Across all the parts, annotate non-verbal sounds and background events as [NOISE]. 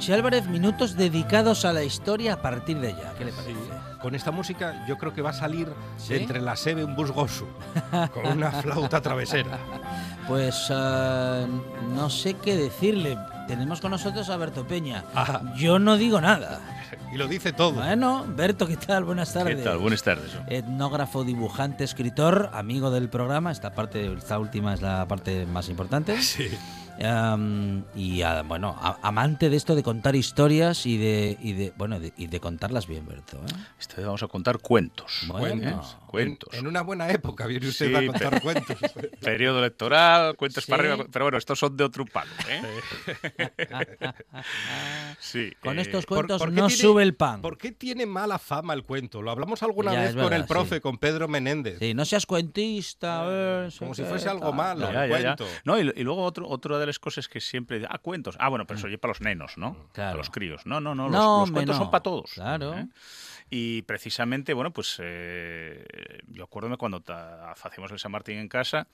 Monchi Álvarez, minutos dedicados a la historia a partir de ya. ¿Qué le parece? Con esta música yo creo que va a salir ¿Sí? entre la sebe un busgoso, [LAUGHS] con una flauta travesera. Pues eh, no sé qué decirle. Tenemos con nosotros a Berto Peña. Ah. Yo no digo nada. Y lo dice todo. Bueno, Berto, ¿qué tal? Buenas ¿Qué tardes. tal? Buenas tardes. Etnógrafo, dibujante, escritor, amigo del programa. Esta parte, esta última es la parte más importante. Sí. Am, y ah, bueno, a- amante de esto de contar historias y de, y de bueno de- y de contarlas bien, Berto. ¿eh? Esta vez vamos a contar cuentos. Bueno. ¿eh? Cuentos. En, en una buena época viene usted Sí, a contar cuentos. [LAUGHS] Periodo electoral, cuentos Sí. para arriba. Pero bueno, estos son de otro palo. ¿eh? [LAUGHS] sí. Con eh, estos ¿Por- cuentos por qué no tiene- sube el pan. ¿Por qué tiene mala fama el cuento? Lo hablamos alguna Ya, vez es con verdad, el profe, sí. con Pedro Menéndez. Sí, no seas cuentista. eh, Como si fuese algo malo. Ya, ya, ya. cuento. No, y, y luego otro, otra de las cosas que siempre. Ah, cuentos. Ah, bueno, pero eso oye para los nenos, ¿no? Claro. Para los críos. No, no, no. Los, No, los cuentos no. son para todos. Claro. ¿eh? Y precisamente, bueno, pues eh, yo acuérdome cuando hacíamos el San Martín en casa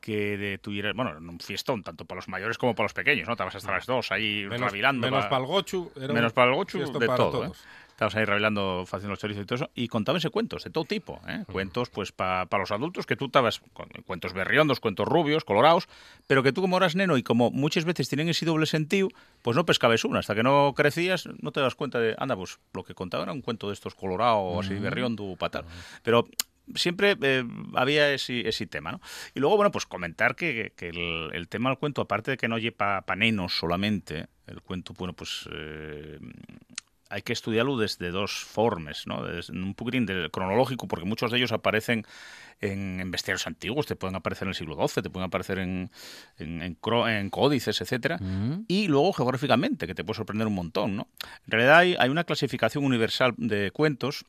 que de tuviera, bueno, en un fiestón, tanto para los mayores como para los pequeños, ¿no? Estabas hasta las dos ahí Menos, rabilando. menos pa- para el gochu. menos para el gochu, de para todo. todos. ¿eh? Estábamos ahí revelando, haciendo los chorizos y todo eso, y contábanse cuentos de todo tipo. ¿eh? Cuentos, pues, para los adultos, que tú estabas con cuentos berriondos, cuentos rubios, colorados, pero que tú, como eras neno y como muchas veces tienen ese doble sentido, pues no pescabas una. Hasta que no crecías, no te das cuenta de, anda, pues lo que contaba era un cuento de estos colorados, así berriondo, patal. Pero siempre eh, había ese, ese tema, ¿no? Y luego, bueno, pues comentar que, que el, el tema del cuento, aparte de que no lleva para nenos solamente, el cuento, bueno, pues eh, hay que estudiarlo desde dos formas, ¿no? Desde un poquitín del cronológico, porque muchos de ellos aparecen en, en bestiarios antiguos, te pueden aparecer en el siglo XII, te pueden aparecer en, en, códices, etcétera, y luego geográficamente, que te puede sorprender un montón, ¿no? En realidad hay, hay una clasificación universal de cuentos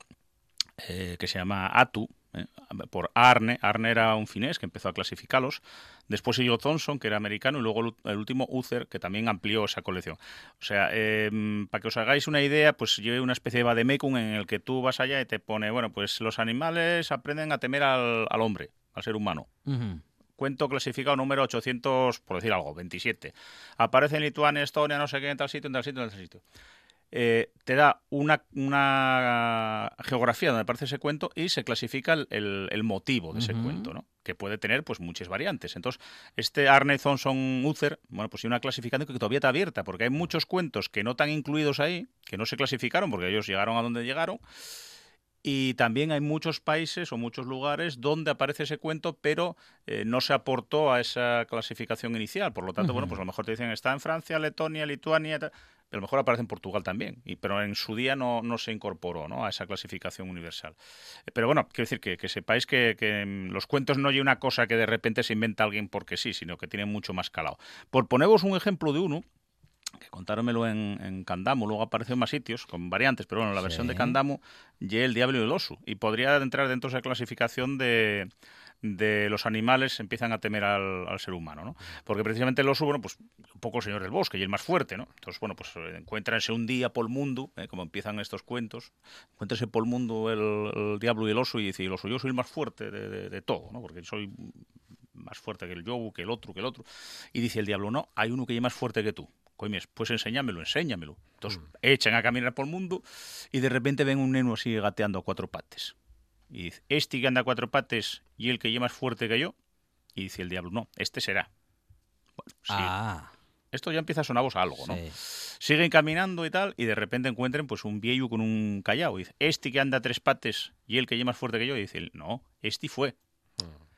eh, que se llama ATU, eh, por Arne. Arne era un finés que empezó a clasificarlos. Después siguió Thomson, que era americano, y luego el, último Uther, que también amplió esa colección. O sea, eh, para que os hagáis una idea, pues yo una especie de vademecum en el que tú vas allá y te pone, bueno, pues los animales aprenden a temer al, al hombre, al ser humano Ujú. cuento clasificado número 800, por decir algo, 27. Aparece en Lituania, Estonia, no sé qué, en tal sitio, en tal sitio, en tal sitio. Eh, te da una, una geografía donde aparece ese cuento y se clasifica el, el- el motivo de ese cuento, ¿no? Que puede tener pues muchas variantes. Entonces, este Arne Thomson Uther, bueno, pues hay una clasificación que todavía está abierta, porque hay muchos cuentos que no están incluidos ahí, que no se clasificaron porque ellos llegaron a donde llegaron, y también hay muchos países o muchos lugares donde aparece ese cuento, pero eh, no se aportó a esa clasificación inicial. Por lo tanto, bueno, pues a lo mejor te dicen está en Francia, Letonia, Lituania, a lo mejor aparece en Portugal también. Y, pero en su día no, no se incorporó ¿no? a esa clasificación universal. Eh, Pero bueno, quiero decir que, que sepáis que, que, los cuentos no hay una cosa que de repente se inventa alguien porque sí, sino que tienen mucho más calado. Por poneros un ejemplo de uno, que contármelo en, en Candamo, luego apareció en más sitios con variantes, pero bueno, la versión de Sí. Candamo y el diablo y el oso. Y podría entrar dentro de esa clasificación de, de los animales empiezan a temer al, al ser humano, ¿no? Porque precisamente el oso, bueno, pues un poco el señor del bosque y el más fuerte, ¿no? Entonces, bueno, pues eh, encuéntranse un día por el mundo, ¿eh? como empiezan estos cuentos, encuéntrense por el mundo el, el diablo y el oso y dice, el oso, yo soy el más fuerte de, de- de todo, ¿no? Porque soy más fuerte que el yobu, que el otro, que el otro. Y dice el diablo, no, hay uno que es más fuerte que tú. Coimes, pues enséñamelo, enséñamelo. Entonces echan a caminar por el mundo y de repente ven un neno así gateando a cuatro pates. Y dice, este que anda a cuatro pates y el que es más fuerte que yo. Y dice el diablo, no, este será. Bueno, sí, Ah, esto ya empieza a sonaros a algo, ¿no? Sí. Siguen caminando y tal, y de repente encuentren pues un viejo con un callao. Y dice, este que anda a tres pates y el que lleva más fuerte que yo. Y dice, él, no, este fue.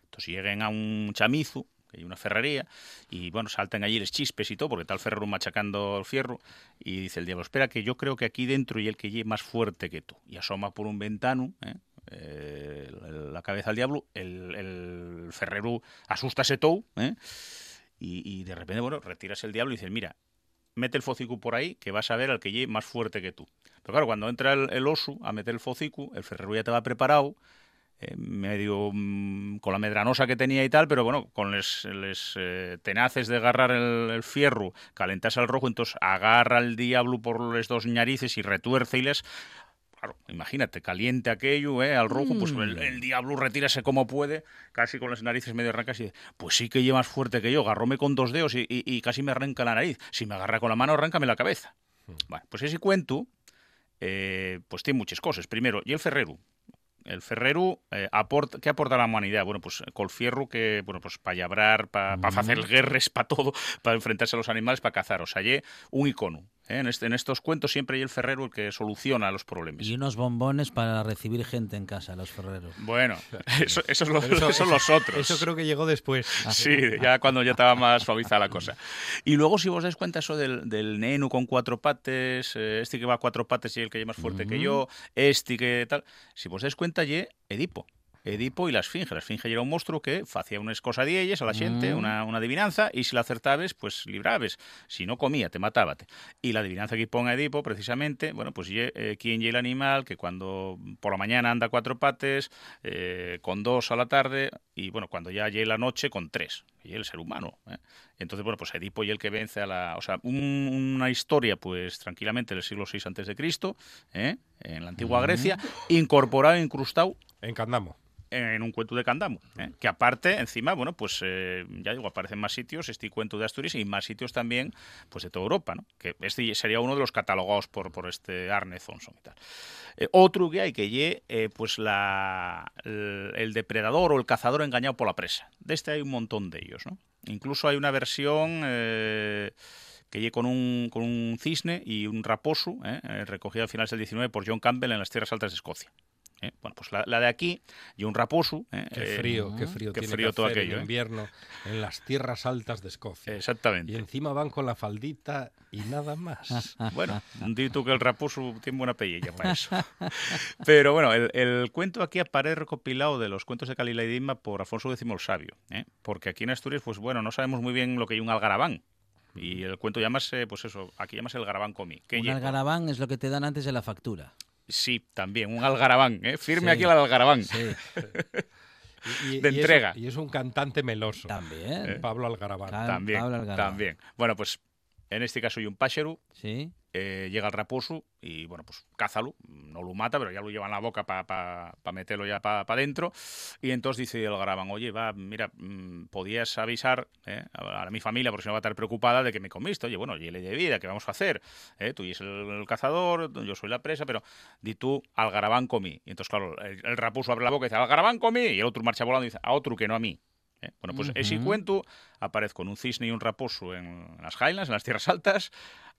Entonces lleguen a un chamizo, que hay una ferrería, y bueno, saltan allí los chispes y todo, porque el ferrero machacando el fierro, y dice el diablo, espera que yo creo que aquí dentro y el que lleve más fuerte que tú. Y asoma por un ventano, ¿eh? La cabeza al diablo, el, el ferrero asustase todo, ¿eh? y, de repente, bueno, retiras el diablo y dices, mira, mete el focicu por ahí, que vas a ver al que lleve más fuerte que tú. Pero claro, cuando entra el, el oso a meter el focicu, el ferrero ya te va preparado, eh, medio mm, con la medranosa que tenía y tal, pero bueno, con les, eh, tenaces de agarrar el, el fierro, calentarse al rojo, entonces agarra el diablo por los dos narices y retuerce y les... Claro, imagínate, caliente aquello, ¿eh? Al rojo, pues el, el diablo retírase como puede, casi con las narices medio arrancas y dice, pues sí que lleva más fuerte que yo, agarróme con dos dedos y, y- y casi me arranca la nariz. Si me agarra con la mano, arráncame la cabeza. Bueno, pues ese cuento, eh, pues tiene muchas cosas. Primero, y el ferrero. El ferrero, eh, aporta, ¿qué aporta a la humanidad? Bueno, pues col fierro que, bueno, pues para llabrar, para hacer guerras, para todo, para enfrentarse a los animales, para cazar. O sea, un icono. ¿Eh? En, este, en estos cuentos siempre hay el ferrero el que soluciona los problemas. Y unos bombones para recibir gente en casa, los ferreros. Bueno, [LAUGHS] eso, eso es lo- eso son los otros. Eso creo que llegó después. Sí, ya cuando ya estaba más suavizada la cosa. Y luego, si vos dais cuenta eso del, del nenu con cuatro pates, eh, este que va a cuatro pates y el que es más fuerte que yo, este que tal, si vos dais cuenta, ye Edipo. Edipo y la esfinge. La esfinge era un monstruo que hacía unas cosadiellas a la gente, una, una adivinanza, y si la acertabes, pues librabes. Si no comía, te matábate. Y la adivinanza que pone Edipo, precisamente, bueno, pues eh, quién ye el animal que cuando por la mañana anda cuatro pates, eh, con dos a la tarde, y bueno, cuando ya llegue la noche, con tres. Y el ser humano. ¿eh? Entonces, bueno, pues Edipo y el que vence a la... O sea, un- una historia, pues tranquilamente del siglo VI antes de Cristo, ¿eh? en la antigua Grecia, incorporado e incrustado En Candamo. en un cuento de Candamo, ¿eh? que aparte, encima, bueno, pues eh, ya digo, aparecen más sitios, este cuento de Asturias y más sitios también, pues de toda Europa, ¿no? Que este sería uno de los catalogados por, por este Arne Thompson y tal. Eh, otro que hay que lle, eh, pues la, el, el depredador o el cazador engañado por la presa. De este hay un montón de ellos, ¿no? Incluso hay una versión que lle con un, con un cisne y un raposo, ¿eh? Eh, recogida a finales del 19 por John Campbell en las tierras altas de Escocia. ¿Eh? Bueno, pues la, la de aquí y un raposo. ¿eh? Qué Eh, frío, qué frío qué tiene frío que todo hacer aquello, en ¿eh? invierno en las tierras altas de Escocia. Exactamente. Y encima van con la faldita y nada más. [LAUGHS] Bueno, di tú que el raposo tiene buena pellilla para eso. [LAUGHS] Pero bueno, el, el cuento aquí aparece recopilado de los cuentos de Calila y Dima por Alfonso X el Sabio. ¿eh? Porque aquí en Asturias, pues bueno, no sabemos muy bien lo que hay un algarabán. Y el cuento llamase, pues eso, aquí llamas el garabán comí. ¿Qué Un algarabán es lo que te dan antes de la factura. Sí, también, un algarabán. ¿eh? Firme Sí. aquí el algarabán. Sí, [LAUGHS] Y- y- De y es- entrega. y es un cantante meloso. también. Pablo Algarabán. También, Pablo Algarabán. también. Bueno, pues en este caso hay un pájaro Sí. Eh, llega el raposo y, bueno, pues cázalo, no lo mata, pero ya lo lleva en la boca para meterlo ya para adentro. Y entonces dice el Garabán, oye, va, mira, mm, podías avisar eh, a, a mi familia, porque si no va a estar preocupada de que me comiste. Oye, bueno, oye, le de vida, ¿qué vamos a hacer? Eh, tú eres el, el cazador, yo soy la presa, pero di tú, al Garabán comí. Y entonces, claro, el, el raposo abre la boca y dice, al Garabán comí. Y el otro marcha volando y dice, a otro que no a mí. ¿eh? Bueno, pues ese Ujú. cuento aparece con un cisne y un raposo en las Highlands, en las tierras altas,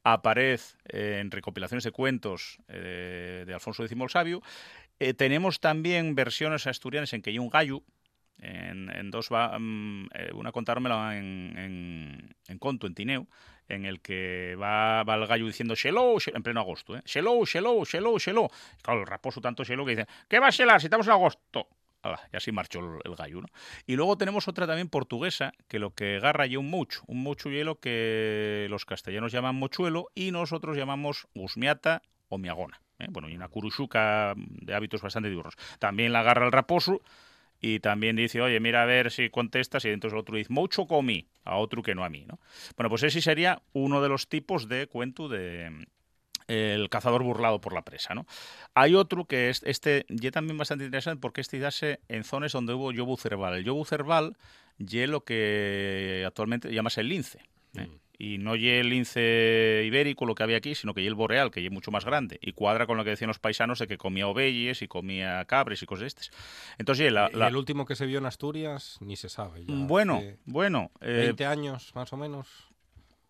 aparece eh, en recopilaciones de cuentos eh, de Alfonso X el Sabio. Eh, tenemos también versiones asturianas en que hay un gallo, en, dos va, mm, una contármela en, conto, en Tineo, en el que va, el gallo diciendo xelou, xe-", en pleno agosto, ¿eh? xelou, xelou, xelou. Y claro, el raposo tanto xelou que dice, ¿qué va a xelar si estamos en agosto? Ala, y así marchó el, el gallo, ¿no? Y luego tenemos otra también portuguesa, que lo que agarra ya un mucho. Un mucho y lo que los castellanos llaman mochuelo y nosotros llamamos gusmiata o miagona. ¿eh? Bueno, y una curuchuca de hábitos bastante diurnos. También la agarra el raposo y también dice, oye, mira a ver si contestas, y entonces el otro dice, mucho comí, a otro que no a mí, ¿no? Bueno, pues ese sería uno de los tipos de cuento de el cazador burlado por la presa, ¿no? Hay otro que es este, y también bastante interesante porque este dase en zonas donde hubo yobu cerval. El yobu cerval y lo que actualmente llamas el lince. ¿eh? Y no y el lince ibérico lo que había aquí, sino que y el boreal, que es mucho más grande. Y cuadra con lo que decían los paisanos de que comía ovelles y comía cabres y cosas de estas. Entonces, la, el último que se vio en Asturias ni se sabe. ya bueno, hace bueno, eh, 20 años más o menos.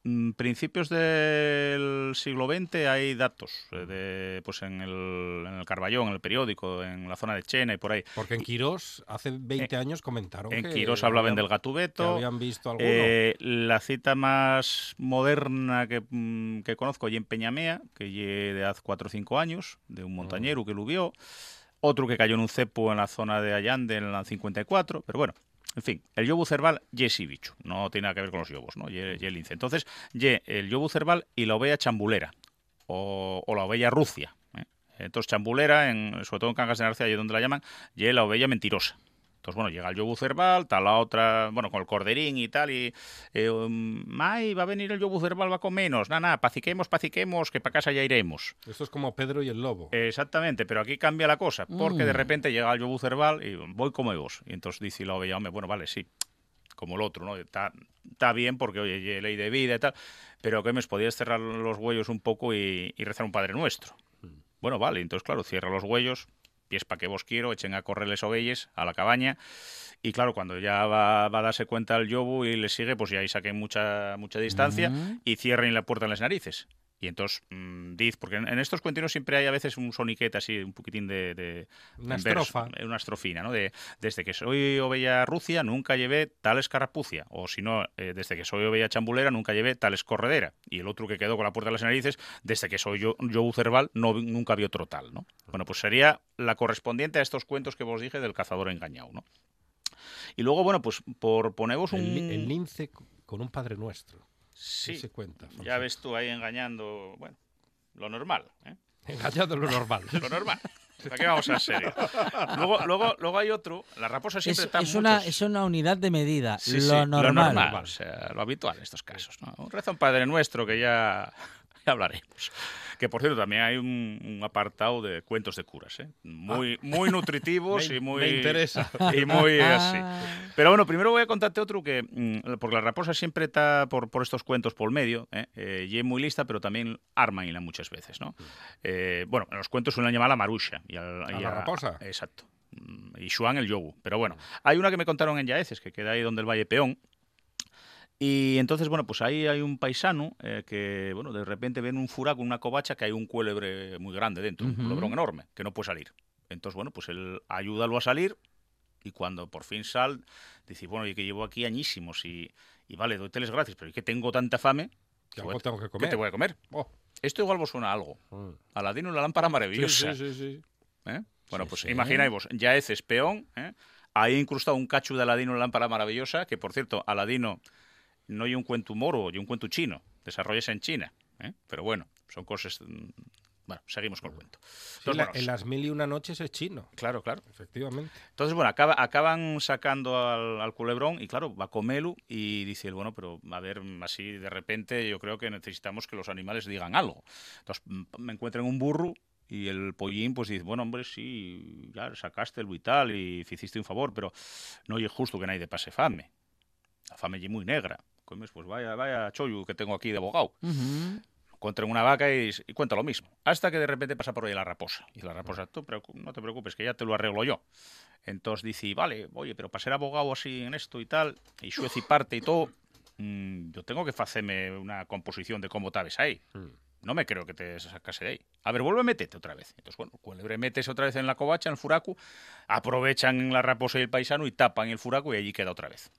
Mm, principios del siglo XX hay datos eh, de, pues en el, en el Carballón, en el periódico, en la zona de Chena y por ahí. Porque en Quirós hace 20 años comentaron En que Quirós hablaban habían- del gatubeto. habían visto alguno. Eh, la cita más moderna que, mm, que conozco y en Peñamea, que lle de hace 4 o 5 años, de un montañero que lo vio. Otro que cayó en un cepo en la zona de Allande en la 54, pero bueno. En fin, el yobu cerval ye sí bicho, no tiene nada que ver con los yobos, ¿no? Ye, ye lince. Entonces, ye el yobu cerval y la oveja chambulera, o, la oveja rucia. ¿eh? Entonces, chambulera, en, sobre todo en Cangas de Narcea, y donde la llaman, ye la oveja mentirosa. Entonces, bueno, llega el yobu cerval, está la otra, bueno, con el corderín y tal, y, eh, um, Mai, va a venir el yobu cerval, va con menos, nada, nada, paciquemos, paciquemos, que para casa ya iremos. Esto es como Pedro y el Lobo. Exactamente, pero aquí cambia la cosa, porque de Mm. repente llega el yobu cerval y voy como vos. Y entonces dice la oveja, hombre, bueno, vale, sí, como el otro, ¿no? Está, está bien porque, oye, ye ley de vida y tal, pero que me podías cerrar los huellos un poco y, y rezar un Padre Nuestro. Bueno, vale, entonces, claro, cierra los huellos, pies para que vos quiero, echen a correr les ovelles a la cabaña. Y claro, cuando ya va, va a darse cuenta el yobu y le sigue, pues ya ahí saquen mucha, mucha distancia y cierren la puerta en las narices. Y entonces, mm, diz, porque en, en estos cuentinos siempre hay a veces un soniquete así, un poquitín de... de Una verso, estrofa. eh, una estrofina, ¿no? De, desde que soy oveja rucia nunca llevé tal escarapucia. O si no, eh, desde que soy oveja chambulera nunca llevé tal escorredera. Y el otro que quedó con la puerta de las narices, desde que soy yo, yo cerval, no, nunca vi otro tal, ¿no? Bueno, pues sería la correspondiente a estos cuentos que vos dije del cazador engañado, ¿no? Y luego, bueno, pues por poneros un... El, el lince con un Padre Nuestro. Sí, se cuenta. ya ves tú ahí engañando, bueno, lo normal, ¿eh? Engañado lo normal. Lo normal. Aquí vamos a serio. Luego, luego, luego hay otro, la raposa siempre Es, está es una, es una unidad de medida, Sí, lo, sí, normal. o sea, lo habitual en estos casos. ¿no? Un un Padre Nuestro que ya hablaremos. Que por cierto, también hay un, un apartado de cuentos de curas, ¿eh? Muy, muy nutritivos [LAUGHS] Me- y muy. me interesa. Y muy así. Ah. Pero bueno, primero voy a contarte otro que, mm, porque la raposa siempre está por, por estos cuentos por medio, ¿eh? Eh, y es muy lista, pero también armanla muchas veces, ¿no? Eh, bueno, en los cuentos suelen llamar a Marusha. Y al- ¿A y la raposa? Exacto. Mm, Y Xuan el yobu. Pero bueno, hay una que me contaron en Yaeces, que queda ahí donde el Valle Peón. Y entonces, bueno, pues ahí hay un paisano eh, que, bueno, de repente ven un furaco, una covacha, que hay un cuélebre muy grande dentro, un culebrón enorme, que no puede salir. Entonces, bueno, pues él ayúdalo a salir y cuando por fin sal, dice, bueno, y que llevo aquí añísimos y, y vale, doy las gracias, pero ¿y que tengo tanta fame? Que algo tengo que ¿Qué comer. te voy a comer? Oh. Esto igual vos suena a algo. Mm. Aladino la lámpara maravillosa. sí, sí, sí. ¿eh? Bueno, Sí, pues sí. imagináis vos, ya es peón, ¿eh? ahí incrustado un cacho de Aladino en la lámpara maravillosa, que por cierto, Aladino no hay un cuento moro, y un cuento chino, desarrollase en China, ¿eh? pero bueno, son cosas... mm, Bueno, seguimos con el cuento. Sí, la- en las mil y una noches es chino, Claro, claro. efectivamente. Entonces, bueno, acaba- acaban sacando al, al culebrón y claro, va con Melu y dice bueno, pero a ver, así de repente yo creo que necesitamos que los animales digan algo. Entonces m- me encuentran un burro y el pollín pues dice, bueno, hombre, sí, ya sacaste el vital y hiciste un favor, pero no es justo que nadie pase fame. La fame es muy negra. Comes, pues vaya, vaya chollo que tengo aquí de abogado Ujú. encuentran una vaca y, y cuenta lo mismo. Hasta que de repente pasa por ahí la raposa. Y la raposa, tú no te preocupes, que ya te lo arreglo yo. Entonces dice, vale, oye, pero para ser abogado así en esto y tal, y suez y parte y todo, mm, yo tengo que hacerme una composición de cómo tabes ahí. Mm. No me creo que te sacase de ahí. A ver, vuelve a meterte otra vez. Entonces, bueno, cuélebre metes otra vez en la covacha, en el furaco, aprovechan la raposa y el paisano y tapan el furaco y allí queda otra vez.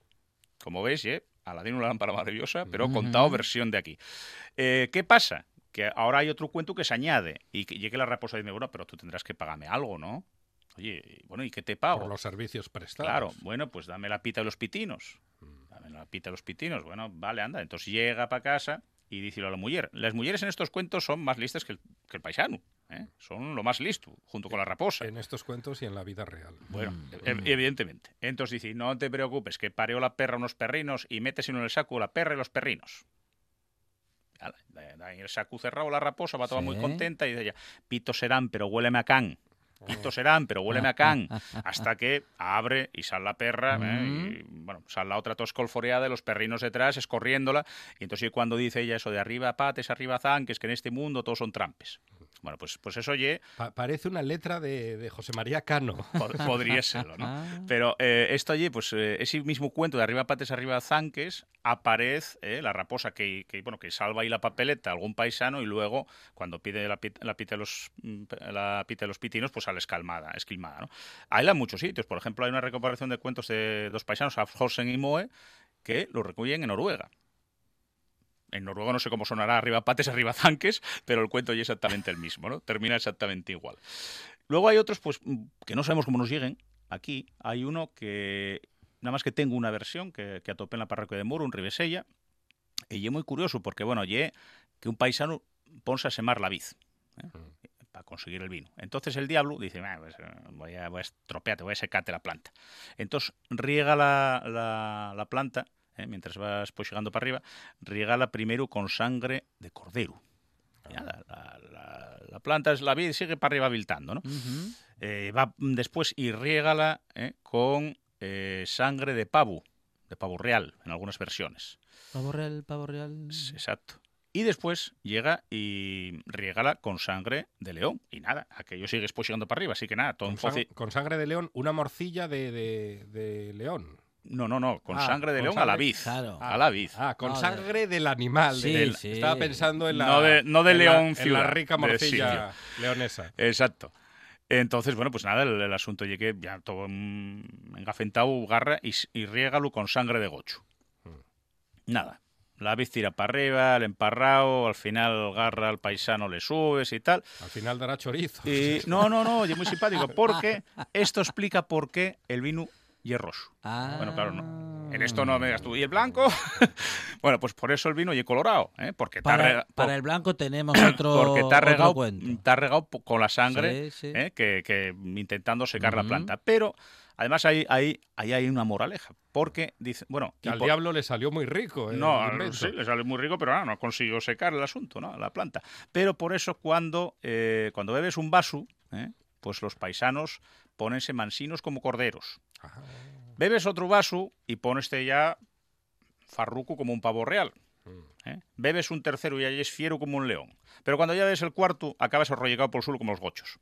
Como veis, ¿eh? Aladino la lámpara maravillosa, pero Ujú. contado versión de aquí. Eh, ¿Qué pasa? Que ahora hay otro cuento que se añade y que llegue la raposa y dice, bueno, pero tú tendrás que pagarme algo, ¿no? Oye, bueno, ¿y qué te pago? Por los servicios prestados. Claro, bueno, pues dame la pita de los pitinos. Mm. Dame la pita de los pitinos. Bueno, vale, anda. Entonces llega para casa y dice a la mujer. Las mujeres en estos cuentos son más listas que el, que el paisano. ¿Eh? Son lo más listo, junto con la raposa. En estos cuentos y en la vida real. Bueno, Mm, e- mm. evidentemente. Entonces dice, no te preocupes, que pareó la perra unos perrinos y metes en el saco la perra y los perrinos. En el saco cerrado la raposa, va toda muy contenta y dice ella, pitos serán, pero huéleme a can. Pitos serán, pero huéleme a can. [LAUGHS] Hasta que abre y sale la perra, ¿eh? y bueno, sale la otra toscolforeada, y los perrinos detrás, escorriéndola. Y entonces cuando dice ella eso de arriba pates, arriba zanques, que en este mundo todos son trampes. Bueno, pues, pues eso ye, Pa- parece una letra de, de José María Cano. [LAUGHS] pod- podría serlo, ¿no? [LAUGHS] Ah. Pero eh, esto allí, pues eh, ese mismo cuento de arriba pates, arriba zanques, aparece eh, la raposa que, que, bueno, que salva ahí la papeleta a algún paisano y luego, cuando pide la, pit- la pita de los, mm, la pita de los pitinos, pues sale escalmada, esquilmada, ¿no? Hay en muchos sitios. Por ejemplo, hay una recopilación de cuentos de dos paisanos, Afhorsen y Moe, que lo recuyen en Noruega. En Noruega no sé cómo sonará arriba pates, arriba zanques, pero el cuento ya es exactamente el mismo, ¿no? Termina exactamente igual. Luego hay otros, pues, mm, que no sabemos cómo nos lleguen. Aquí hay uno que, nada más que tengo una versión que, que atopé en la parroquia de Muro, un Ribesella, y es muy curioso porque, bueno, ye que un paisano ponse a semar la vid ¿eh? para conseguir el vino. Entonces el diablo dice, "Ah, pues, eh, voy a, voy a estropearte, voy a secarte la planta. Entonces riega la, la- la planta, ¿eh? mientras vas pues llegando para arriba, riégala primero con sangre de cordero. Ya, la, la- la- la planta es la vid, sigue para arriba viltando, ¿no? Eh, va después y riégala ¿eh? con eh, sangre de pavo, de pavo real, en algunas versiones. Pavo real, pavo real. Exacto. Y después llega y riégala con sangre de león. Y nada, aquello sigue después llegando para arriba. Así que nada, todo Con, un sang- foci- con sangre de león, una morcilla de, de- de león. No, no, no, con Ah, sangre de con león a la sangre- vid. Claro. A la vid. Ah, con No, de- sangre del animal. Sí, del- sí. Estaba pensando en la. No de- no de en la- león en la rica morcilla leonesa. Exacto. Entonces, bueno, pues nada, el, el asunto llegue ya todo mm, engafentado, garra y, y riégalo con sangre de gocho. Nada. La vid tira para arriba, el emparrao, al final garra al paisano, le subes y tal. Al final dará chorizo. Y, [LAUGHS] no, no, no, es muy simpático, porque [LAUGHS] esto explica por qué el vino y rojo. Ah. Bueno, claro, no. En esto no me digas tú, ¿y el blanco? [LAUGHS] bueno, pues por eso el vino y es colorado, ¿eh? Porque te ha Para, rega- para el blanco tenemos [COUGHS] otro, porque te ha regado, te ha regado con la sangre Sí, sí. ¿eh? que, que intentando secar la planta. Pero además ahí, ahí, ahí hay una moraleja. Porque dice, bueno, al por- diablo le salió muy rico. eh, no, el al- sí, le sale muy rico, pero no, no consiguió secar el asunto, ¿no? La planta. Pero por eso cuando, eh, cuando bebes un vaso, ¿eh? pues los paisanos ponense mansinos como corderos. Ah, Bebes otro vaso y poneste ya farruco como un pavo real. mm. ¿eh? Bebes un tercero y ahí es fiero como un león. Pero cuando ya ves el cuarto, acabas arrollegado por el suelo como los gochos.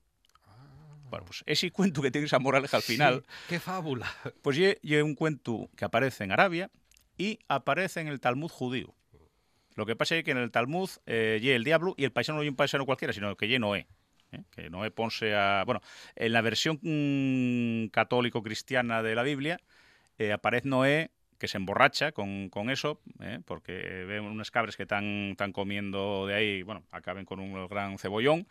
Bueno, pues ese [LAUGHS] cuento que tiene esa moraleja al final, Sí, ¡Qué fábula! pues ye un cuento que aparece en Arabia y aparece en el Talmud judío. Lo que pasa es que en el Talmud eh, ye el diablo y el paisano no es un paisano cualquiera, sino que ye Noé. ¿Eh? Que Noé ponse a... Bueno, en la versión mm, católico-cristiana de la Biblia eh, aparece Noé que se emborracha con, con eso, ¿eh? porque ve unas cabres que están, están comiendo de ahí, bueno, acaben con un gran cebollón,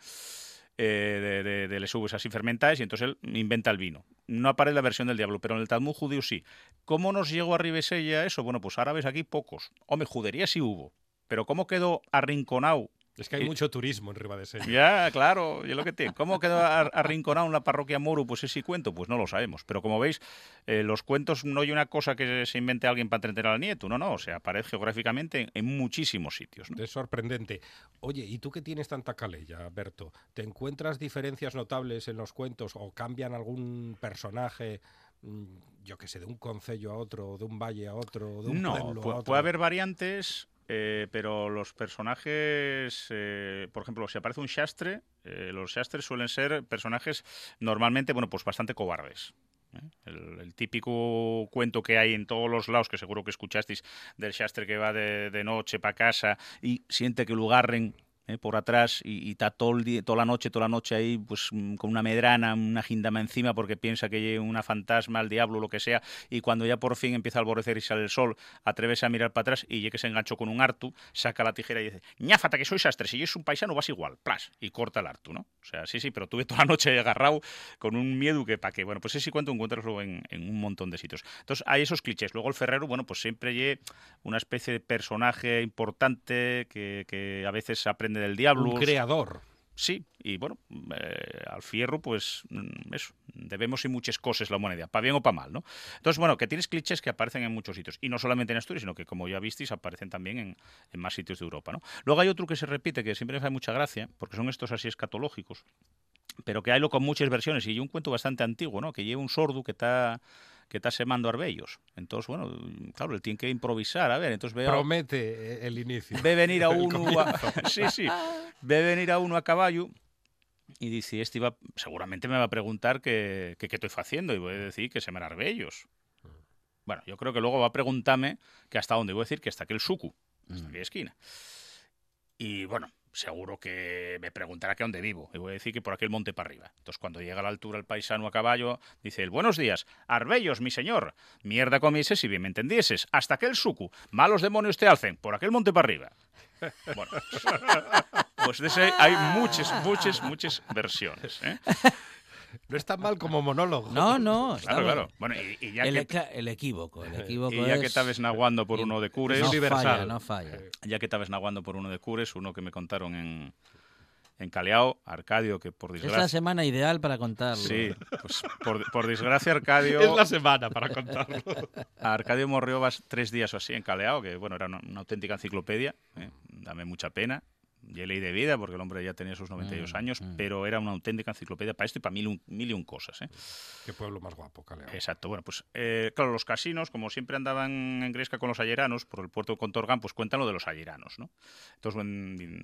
de, de, les uvas así fermentadas, y entonces él inventa el vino. No aparece la versión del diablo, pero en el Talmud judío sí. ¿Cómo nos llegó a Ribesella eso? Bueno, pues árabes aquí pocos. Hombre, judería sí hubo, pero ¿cómo quedó arrinconado Es que hay Y- mucho turismo en Ribadesella. ya, claro, y es lo que tiene. ¿Cómo quedó ar- arrinconado en la parroquia Moro? Pues ese cuento, pues no lo sabemos. Pero como veis, eh, los cuentos no hay una cosa que se invente alguien para entretener al nieto, no, no. O sea, aparece geográficamente en, en muchísimos sitios. ¿no? Es sorprendente. Oye, ¿y tú que tienes tanta calella, Berto? ¿Te encuentras diferencias notables en los cuentos o cambian algún personaje, mm, yo que sé, de un concello a otro, de un valle a otro, de un No, pueblo a otro? puede haber variantes, eh, pero los personajes, eh, por ejemplo, si aparece un Shastre, eh, los Shastres suelen ser personajes normalmente, bueno, pues bastante cobardes. ¿eh? El, típico cuento que hay en todos los lados, que seguro que escuchasteis, del Shastre que va de, de noche para casa y siente que lo agarren ¿eh? por atrás y, está todo el día, toda la noche, toda la noche ahí, pues mm, con una medrana, una gindama encima porque piensa que hay una fantasma, el diablo, lo que sea, y cuando ya por fin empieza a alborecer y sale el sol, atreves a mirar para atrás y ya que se enganchó con un artu, saca la tijera y dice, ñáfata que soy sastre, si es un paisano vas igual, plas, y corta el artu, ¿no? O sea, sí, sí, pero tuve toda la noche ahí agarrado con un miedo que pa' qué. Bueno, pues ese cuento encuentras luego en, un montón de sitios. Entonces, hay esos clichés. Luego el ferrero, bueno, pues siempre lle una especie de personaje importante que, que a veces aprende del diablo. Un creador. Sí, y bueno, eh, al fierro, pues mm, eso, debemos y muchas cosas la humanidad, para bien o para mal, ¿no? Entonces, bueno, que tienes clichés que aparecen en muchos sitios, y no solamente en Asturias, sino que, como ya visteis, aparecen también en, en más sitios de Europa, ¿no? Luego hay otro que se repite, que siempre me hace mucha gracia, porque son estos así escatológicos, pero que haylo con muchas versiones, y hay un cuento bastante antiguo, ¿no? Que lleva un sordo que está que está semando arbellos. Entonces, bueno, claro, él tiene que improvisar, a ver, entonces ve a- Promete eh, el inicio. ve venir a [LAUGHS] uno a, [LAUGHS] sí, sí, ve venir a uno a caballo Y dice, este iba, seguramente me va a preguntar qué qué estoy haciendo y voy a decir que se me arbellos. Bueno, yo creo que luego va a preguntarme que hasta dónde. Voy a decir que hasta aquel sucu, hasta aquella esquina. Y bueno, seguro que me preguntará que dónde vivo. Y voy a decir que por aquel monte para arriba. Entonces, cuando llega a la altura el paisano a caballo, dice el buenos días, Arbellos, mi señor. Mierda comieses si bien me entendieses. Hasta aquel sucu. Malos demonios te alcen. Por aquel monte para arriba. [LAUGHS] Bueno, pues de ese hay muchas, muchas, muchas versiones. ¿eh? No es tan mal como monólogo. No, no. está Claro, bien. claro. Bueno, y, y ya El, que, el equívoco, el equívoco y ya es- que estabas naguando por uno de cures, no universal. falla, no falla. ya que estabas naguando por uno de cures, uno que me contaron en, en Caleao, Arcadio, que por Es la desgracia... semana ideal para contarlo. Sí, pues por, por desgracia Arcadio... [LAUGHS] Es la semana para contarlo. [LAUGHS] Arcadio morrió vas- tres días o así en Caleao, que bueno, era una, una auténtica enciclopedia, ¿eh? dame mucha pena. Y ley de vida, porque el hombre ya tenía sus 92 Mm, años, mm. pero era una auténtica enciclopedia para esto y para mil, un- mil y un cosas. ¿eh? Qué pueblo más guapo, Caleo. Exacto, bueno, pues eh, claro, los casinos, como siempre andaban en Gresca con los ayeranos, por el puerto de Contorgan, pues cuentan lo de los ayeranos, ¿no? Entonces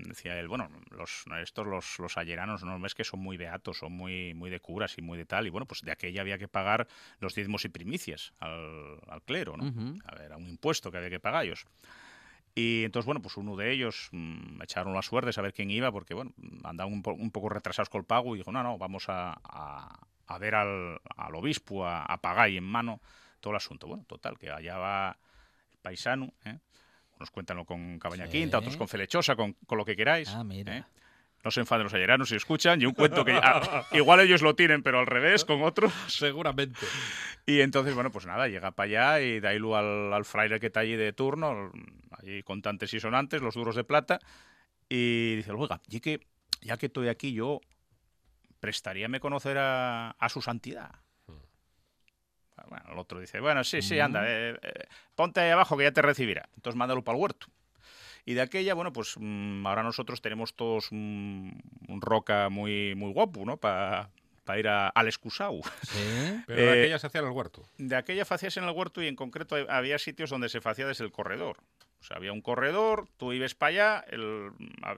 decía él, bueno, los, estos, los, los ayeranos, ¿no ves que son muy beatos, son muy, muy de curas y muy de tal, y bueno, pues de aquella había que pagar los diezmos y primicias al, al clero, ¿no? Ujú. A ver, era un impuesto que había que pagar ellos. Y entonces, bueno, pues uno de ellos mm, echaron la suerte de saber quién iba, porque, bueno, andaban un, po- un poco retrasados con el pago y dijo, no, no, vamos a, a- a ver al, al obispo, a, a pagar y en mano todo el asunto. Bueno, total, que allá va el paisano, ¿eh? unos cuéntanlo con Cabaña Sí. Quinta, otros con Felechosa, con, con lo que queráis. Ah, mira. ¿eh? No se enfaden los ayeranos si escuchan, y un cuento que ah, igual ellos lo tienen, pero al revés, con otros. Seguramente. Y entonces, bueno, pues nada, llega para allá y da ilu al, al fraile que está allí de turno, allí contantes y sonantes, los duros de plata, y dice, oiga, ya que, ya que estoy aquí, yo prestaríame conocer a, a su santidad. Bueno, el otro dice, bueno, sí, sí, anda, eh, eh, ponte ahí abajo que ya te recibirá. Entonces mándalo para el huerto. Y de aquella, bueno, pues mm, ahora nosotros tenemos todos un, un roca muy, muy guapo, ¿no? Para ir a- al excusau. Sí. [LAUGHS] Pero Eh, aquella se hacía en el huerto. De aquella facías en el huerto y en concreto había sitios donde se hacía desde el corredor. O sea, había un corredor, tú ibas para allá, el-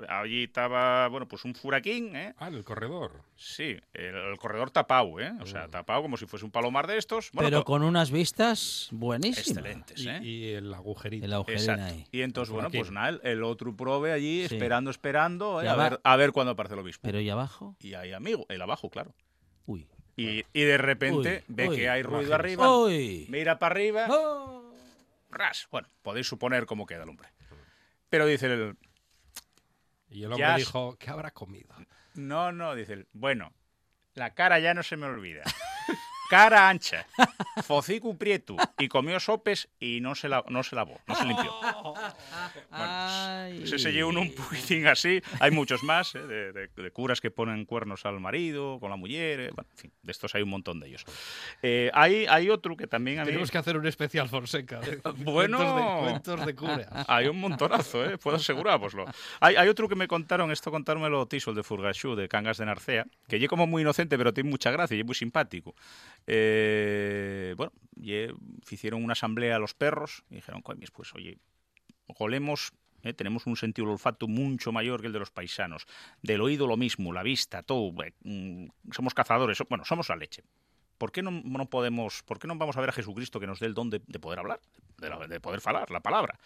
allí estaba, bueno, pues un furaquín, ¿eh? Ah, el corredor. Sí, el, el corredor tapado, ¿eh? O sea, tapado como si fuese un palomar de estos. Bueno, Pero con unas vistas buenísimas. excelentes, Y, ¿eh? y el agujerito. El ahí. Y entonces, bueno, pues nada, el, el otro prove allí Sí. esperando, esperando, ¿eh? A, ver, a ver cuándo aparece el obispo. Pero ¿y abajo? Y ahí, amigo, el abajo, claro. Uy. Y, y de repente Uy, ve uy. que hay ruido Imagínate. arriba, ¡Uy! mira para arriba, ¡Oh! Ras. Bueno, podéis suponer cómo queda el hombre. Pero dice el, Y el hombre Ya- dijo, ¿qué habrá comido? No, no, dice él. Bueno, la cara ya no se me olvida. [LAUGHS] Cara ancha, focico prieto, y comió sopes y no se, la, no se lavó, no se limpió. Ay. Ese se lleva uno un poquitín así. Hay muchos más, ¿eh? de, de- de curas que ponen cuernos al marido, con la mujer. eh, Bueno, en fin, de estos hay un montón de ellos. Eh, hay, hay otro que también a mí... Tenemos que hacer un especial Fonseca. [LAUGHS] Bueno. Cuentos de, cuentos de cura. [LAUGHS] Hay un montonazo, ¿eh? puedo asegurároslo. Hay, hay otro que me contaron, esto contármelo Tiso, el de Furgachú, de Cangas de Narcea, que lle como muy inocente, pero tiene mucha gracia y es muy simpático. Eh, bueno, lle- hicieron una asamblea a los perros y dijeron, coño, pues oye, golemos, eh, tenemos un sentido del olfato mucho mayor que el de los paisanos. Del oído lo mismo, la vista, todo. eh, mm, somos cazadores, bueno, somos la leche. ¿Por qué no, no podemos, por qué no vamos a ver a Jesucristo que nos dé el don de, de poder hablar, de, poder falar, la palabra?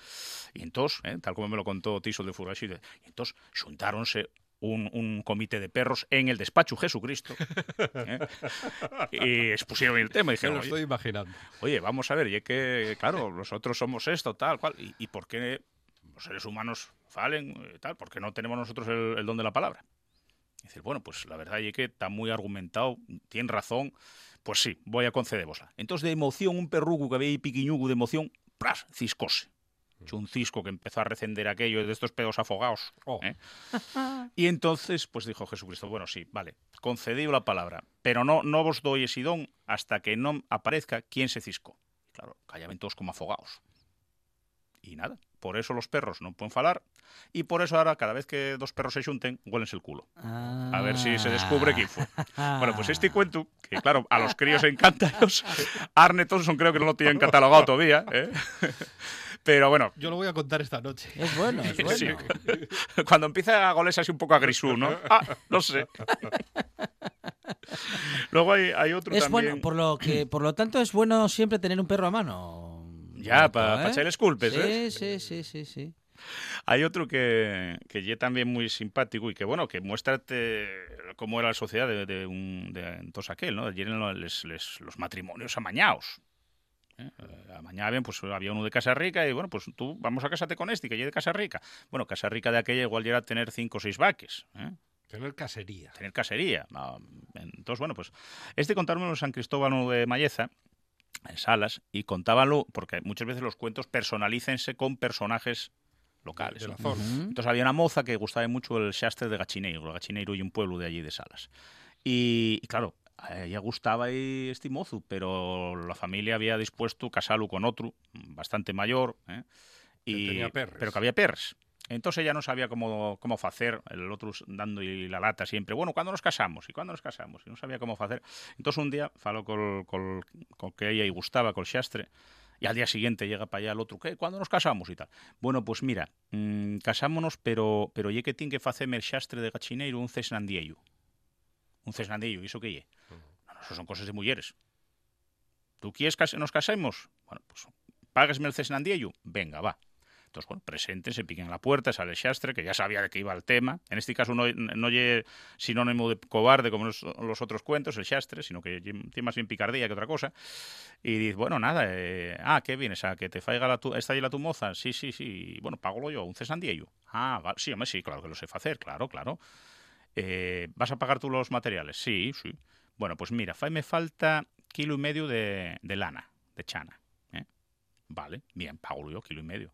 Y entonces, eh, tal como me lo contó Tiso de Furashi, y entonces juntáronse un, un comité de perros en el despacho Jesucristo eh, y expusieron el tema y dijeron, lo "Oye, estoy imaginando. Oye, vamos a ver, y es que, claro, nosotros somos esto, tal, cual, y, y por qué los seres humanos falen, eh, tal, por qué no tenemos nosotros el, el don de la palabra? Y dice, bueno, pues la verdad es que está muy argumentado, tiene razón, pues sí, voy a concedémosla. Entonces, de emoción, un perruco que había ahí piquiñugo de emoción, ¡pras! ciscose. Echó un cisco que empezó a recender aquello de estos pedos afogados. Oh. ¿eh? [LAUGHS] Y entonces, pues dijo Jesucristo, bueno, sí, vale, concedido la palabra, pero no, no vos doy ese don hasta que no aparezca quien se ciscó. Claro, callaban todos como afogados. Y nada, por eso los perros no pueden falar, y por eso ahora, cada vez que dos perros se junten, huélense el culo. A ver si se descubre quién fue. Bueno, pues este cuento, que claro, a los críos encanta, Arne Thompson creo que no lo tienen catalogado todavía, ¿eh? [LAUGHS] Pero bueno, Yo lo voy a contar esta noche. Es bueno, es [LAUGHS] bueno. Sí. [LAUGHS] cuando empieza a goles así un poco a grisú, ¿no? Ah, no sé. [LAUGHS] Luego hay, hay otro Es también. bueno, por lo que, [CLEARS THROAT] por lo tanto, es bueno siempre tener un perro a mano. Ya, Roberto, pa- pa ¿eh? echarles culpes, sí, ¿eh? Sí, sí, sí, sí. Hay otro que, que ye también muy simpático y que, bueno, que muestra cómo era la sociedad de, de, un, de entonces aquel, ¿no? Eran los, les- los matrimonios amañados. ¿Eh? Eh, Amañaban, pues había uno de Casa Rica y, bueno, pues tú vamos a casarte con este, que llegue de Casa Rica. Bueno, Casa Rica de aquella igual ya era tener cinco o seis vaques, ¿eh? Tener casería. tener casería. Ah, Entonces, bueno, pues este contármelo en San Cristóbal de Malleza, en Salas, y contábalo, porque muchas veces los cuentos personalícense con personajes locales. De la ¿no? zona. Ujú. Entonces había una moza que gustaba mucho el xastre de Gachineiro, el Gachineiro y un pueblo de allí de Salas. Y, y claro, a ella gustaba ahí este mozo, pero la familia había dispuesto casarlo con otro, bastante mayor, ¿eh? Que y, tenía perres. pero que había perres. Entonces ella no sabía cómo, cómo hacer, el otro dando y la lata siempre, bueno, ¿cuándo nos casamos? ¿Y cuándo nos casamos? Y no sabía cómo hacer. Entonces un día faló con, con, con que ella y gustaba, con xastre, y al día siguiente llega para allá el otro, ¿qué? ¿Cuándo nos casamos? Y tal. Bueno, pues mira, mm, casámonos, pero pero lle que tiene que faceme el xastre de gachineiro un cesnandiello. Un cesnandiello, ¿iso que lle? No, no, eso son cosas de mulleres. ¿Tú quieres que nos casemos? Bueno, pues páguesme el cesnandiello. Venga, va. Entonces, bueno, presenten, se piquen a la puerta, sale el xastre, que ya sabía de qué iba el tema. En este caso no, no lle sinónimo de cobarde como los, los otros cuentos, el xastre, sino que tiene más bien picardía que otra cosa. Y dice, bueno, nada, eh, ah, ¿qué vienes? ¿A que te faiga la tu, esta y la tu moza? Sí, sí, sí, bueno, págolo yo, un cesandiello. Ah, vale, sí, hombre, sí, claro que lo sé hacer, claro, claro. Eh, ¿Vas a pagar tú los materiales? Sí, sí. Bueno, pues mira, me falta kilo y medio de, de lana, de chana. ¿eh? Vale, bien, pago yo, kilo y medio.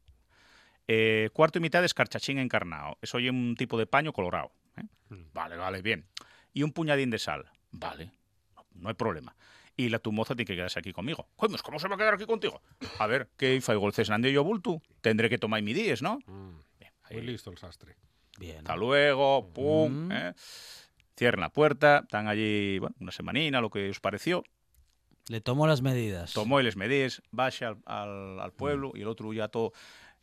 Eh, cuarto y mitad de escarchachín encarnado. Eso oye un tipo de paño colorado. ¿eh? Vale, vale, bien. Y un puñadín de sal. Vale, no, no hay problema. Y la tu moza tiene que quedarse aquí conmigo. Coño, pues, ¿cómo se va a quedar aquí contigo? A ver, ¿qué faigo el cesnandio bulto? Tendré que tomar mi días, ¿no? Mm, Muy listo el sastre. Bien. Hasta luego, pum. Mm. ¿eh? Cierran la puerta, están allí, bueno, una semanina, lo que os pareció. Le tomo las medidas. Tomó y les medís, baxa al, al, al pueblo Mm. y el otro ya todo.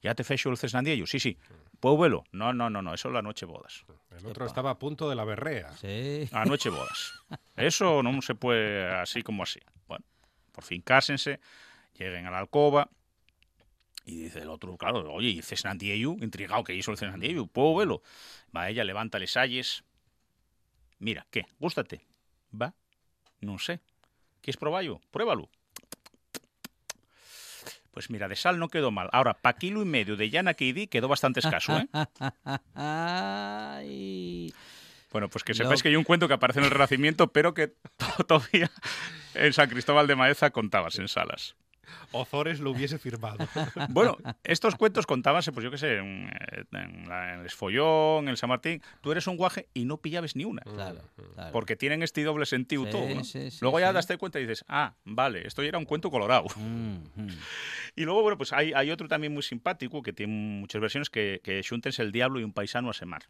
¿Ya te fecho el cesnandiello? Sí, sí. ¿Puedo vuelo? No, no, no, no, eso es la noche bodas. El otro Epa. estaba a punto de la berrea. Sí. La noche bodas. [LAUGHS] Eso no se puede así como así. Bueno, por fin cásense, lleguen a la alcoba y dice el otro, claro, oye, ¿y cesnandiello? Intrigado que hizo el cesnandiello, ¿puedo vuelo? Va ella, levanta les ayes. Mira, ¿qué? ¿Gústate? Va, no sé. ¿Quieres probarlo? Pruébalo. Pues mira, de sal no quedó mal. Ahora, pa kilo y medio de llana que di quedó bastante escaso, ¿eh? Ay. Bueno, pues que sepáis que hay un cuento que aparece en el Renacimiento, pero que [LAUGHS] todavía en San Cristóbal de Maeza contabas en salas. [LAUGHS] Ozores lo hubiese firmado. [LAUGHS] Bueno, estos cuentos contábanse, pues yo qué sé, en, eh, en la- en el Esfollón, en el San Martín. Tú eres un guaje y no pillabes ni una. Claro, claro. Porque tienen este doble sentido Sí, todo, ¿no? sí, sí, Luego ya daste cuenta y dices, ah, vale, esto ya era un cuento colorado. Mm, mm. [LAUGHS] Y luego, bueno, pues hay, hay otro también muy simpático que tiene muchas versiones que, que el diablo y un paisano a semar.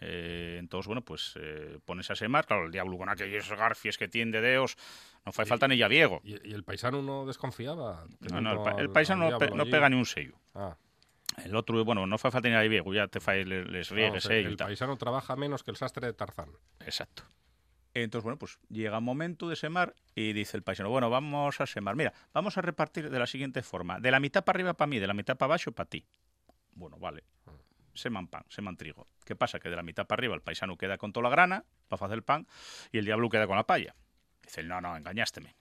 ¿Eh? Eh, entonces, bueno, pues eh, pones a semar, claro, el diablo con aquellos garfies que tiene de deos, no fai falta ni ya viego. ¿Y, y el paisano no desconfiaba? No, no, el, el paisano no, pe- pega ni un sello. Ah, El otro, bueno, no fai falta ni ya viego, ya te fai les, les riegues y el tal. paisano trabaja menos que el sastre de Tarzán. Exacto. Entonces, bueno, pues llega un momento de semar y dice el paisano, bueno, vamos a semar. Mira, vamos a repartir de la siguiente forma. De la mitad para arriba para mí, de la mitad para abajo para ti. Bueno, vale. Seman pan, seman trigo. ¿Qué pasa? Que de la mitad para arriba el paisano queda con toda la grana para hacer el pan y el diablo queda con la palla. Dice, no, no, engañásteme.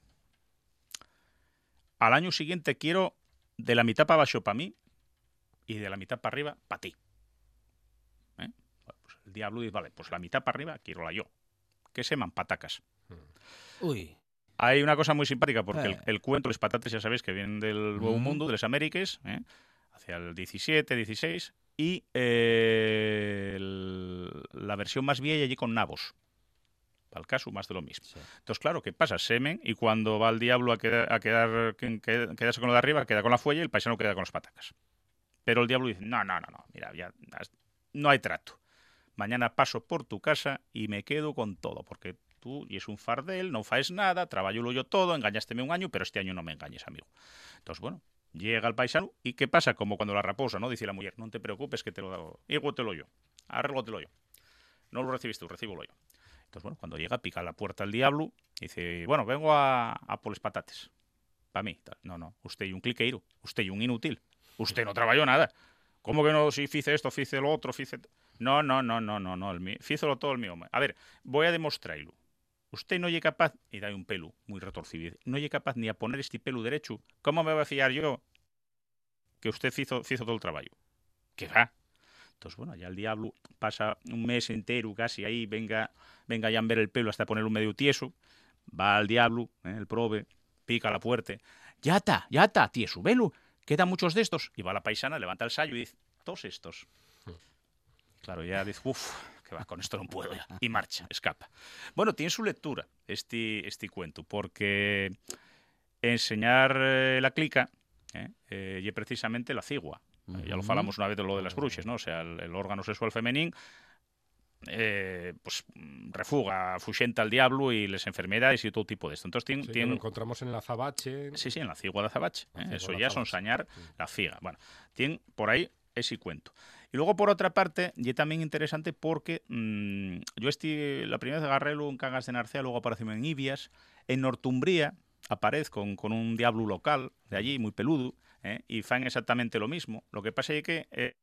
Al año siguiente quiero de la mitad para abajo para mí y de la mitad para arriba para ti. ¿Eh? Pues el diablo dice, vale, pues la mitad para arriba quiero la yo. Que seman patacas. Uy. Hay una cosa muy simpática porque el, Eh. el cuento, los patates, ya sabéis que vienen del Nuevo. Mundo, de las Américas, ¿eh? hacia el 17, 16, y eh, el- la versión más vieja allí con nabos. Para el caso, más de lo mismo. Sí. Entonces, claro, ¿qué pasa? Semen, y cuando va el diablo a, queda- a quedar, quedarse con lo de arriba, queda con la fuelle y el paisano queda con las patacas. Pero el diablo dice, no, no, no, no, mira, ya, no hay trato. Mañana paso por tu casa y me quedo con todo, porque tú y es un fardel, no faes nada, trabajo yo todo, engañásteme un año, pero este año no me engañes, amigo. Entonces, bueno, Llega el paisano y ¿qué pasa? Como cuando la raposa, ¿no? Dice la mujer, no te preocupes que te lo hago. lo yo. Arréglotelo yo. No lo recibiste tú, recíbelo yo. Entonces, bueno, cuando llega, pica la puerta el diablo y dice, bueno, vengo a, a por patates. Para mí. No, no, usted y un cliqueiro, usted y un inútil. Usted no trabajó nada. ¿Cómo que no? Si fice esto, fice lo otro, fice... No, no, no, no, no, no, el fícelo todo el mío. A ver, voy a demostrarlo. Usted no es capaz, y da un pelo muy retorcido, no es capaz ni a poner este pelo derecho. ¿Cómo me voy a fiar yo que usted hizo, hizo todo el trabajo? ¿Qué va? Entonces, bueno, ya el diablo pasa un mes entero casi ahí, venga, venga ya a ver el pelo hasta poner un medio tieso, va al diablo, ¿eh? el prove, pica la puerta, ya está, ya está, tieso, velo, quedan muchos de estos, y va la paisana, levanta el sallo y dice, todos estos. Claro, ya dice, uff, que va, con esto no puedo ya. Y marcha, escapa. Bueno, tiene su lectura este, este cuento, porque enseñar eh, la clica eh, eh, y precisamente la cigua. Ya lo falamos una vez de lo de las bruxes, ¿no? O sea, el, órgano sexual femenino pues refuga, fusienta al diablo y las enfermedades y todo tipo de esto. Entonces tiene, lo encontramos en la zabache. Sí, sí, en la cigua de zabache. Eso ya son sañar la figa. Bueno, tiene por ahí ese cuento. Y luego, por otra parte, y también interesante porque mm, yo estoy, la primera vez agarré en Cangas de Narcea, luego apareció en Ibias, en Nortumbría aparezco con, un diablo local de allí, muy peludo, ¿eh? y fan exactamente lo mismo. Lo que pasa es que eh,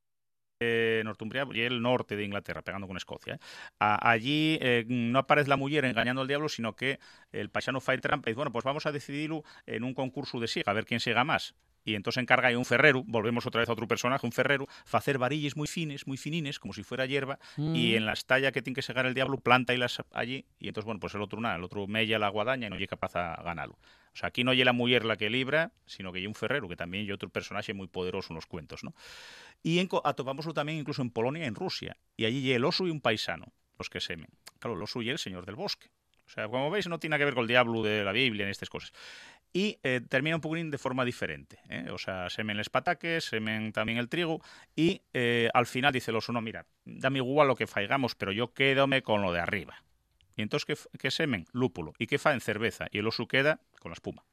eh, Northumbria y el norte de Inglaterra, pegando con Escocia. allí no aparece la mujer engañando al diablo, sino que el paisano fai trampa y dice, bueno, pues vamos a decidirlo en un concurso de siga, a ver quién siga más y entonces encarga ahí un ferrero, volvemos otra vez a otro personaje, un ferrero, hacer varillas muy fines, muy finines, como si fuera hierba, y mm. en la estalla que tiene que segar el diablo, planta y las allí, y entonces, bueno, pues el otro nada, el otro mella la guadaña y no llega capaz a ganarlo. O sea, aquí no hay la mujer la que libra, sino que hay un ferrero, que también hay otro personaje muy poderoso en los cuentos, ¿no? Y en, atopámoslo también incluso en Polonia en Rusia, y allí hay el oso y un paisano, los que semen. Claro, el oso y el señor del bosque. O sea, como veis, no tiene que ver con el diablo de la Biblia en estas cosas y eh, termina un poquín de forma diferente. ¿eh? O sea, semen los pataques, semen también el trigo y eh, al final dice el oso, no, mira, dame igual lo que faigamos, pero yo quédome con lo de arriba. Y entonces, ¿qué, semen? Lúpulo. ¿Y qué fa en cerveza? Y el oso queda con la espuma.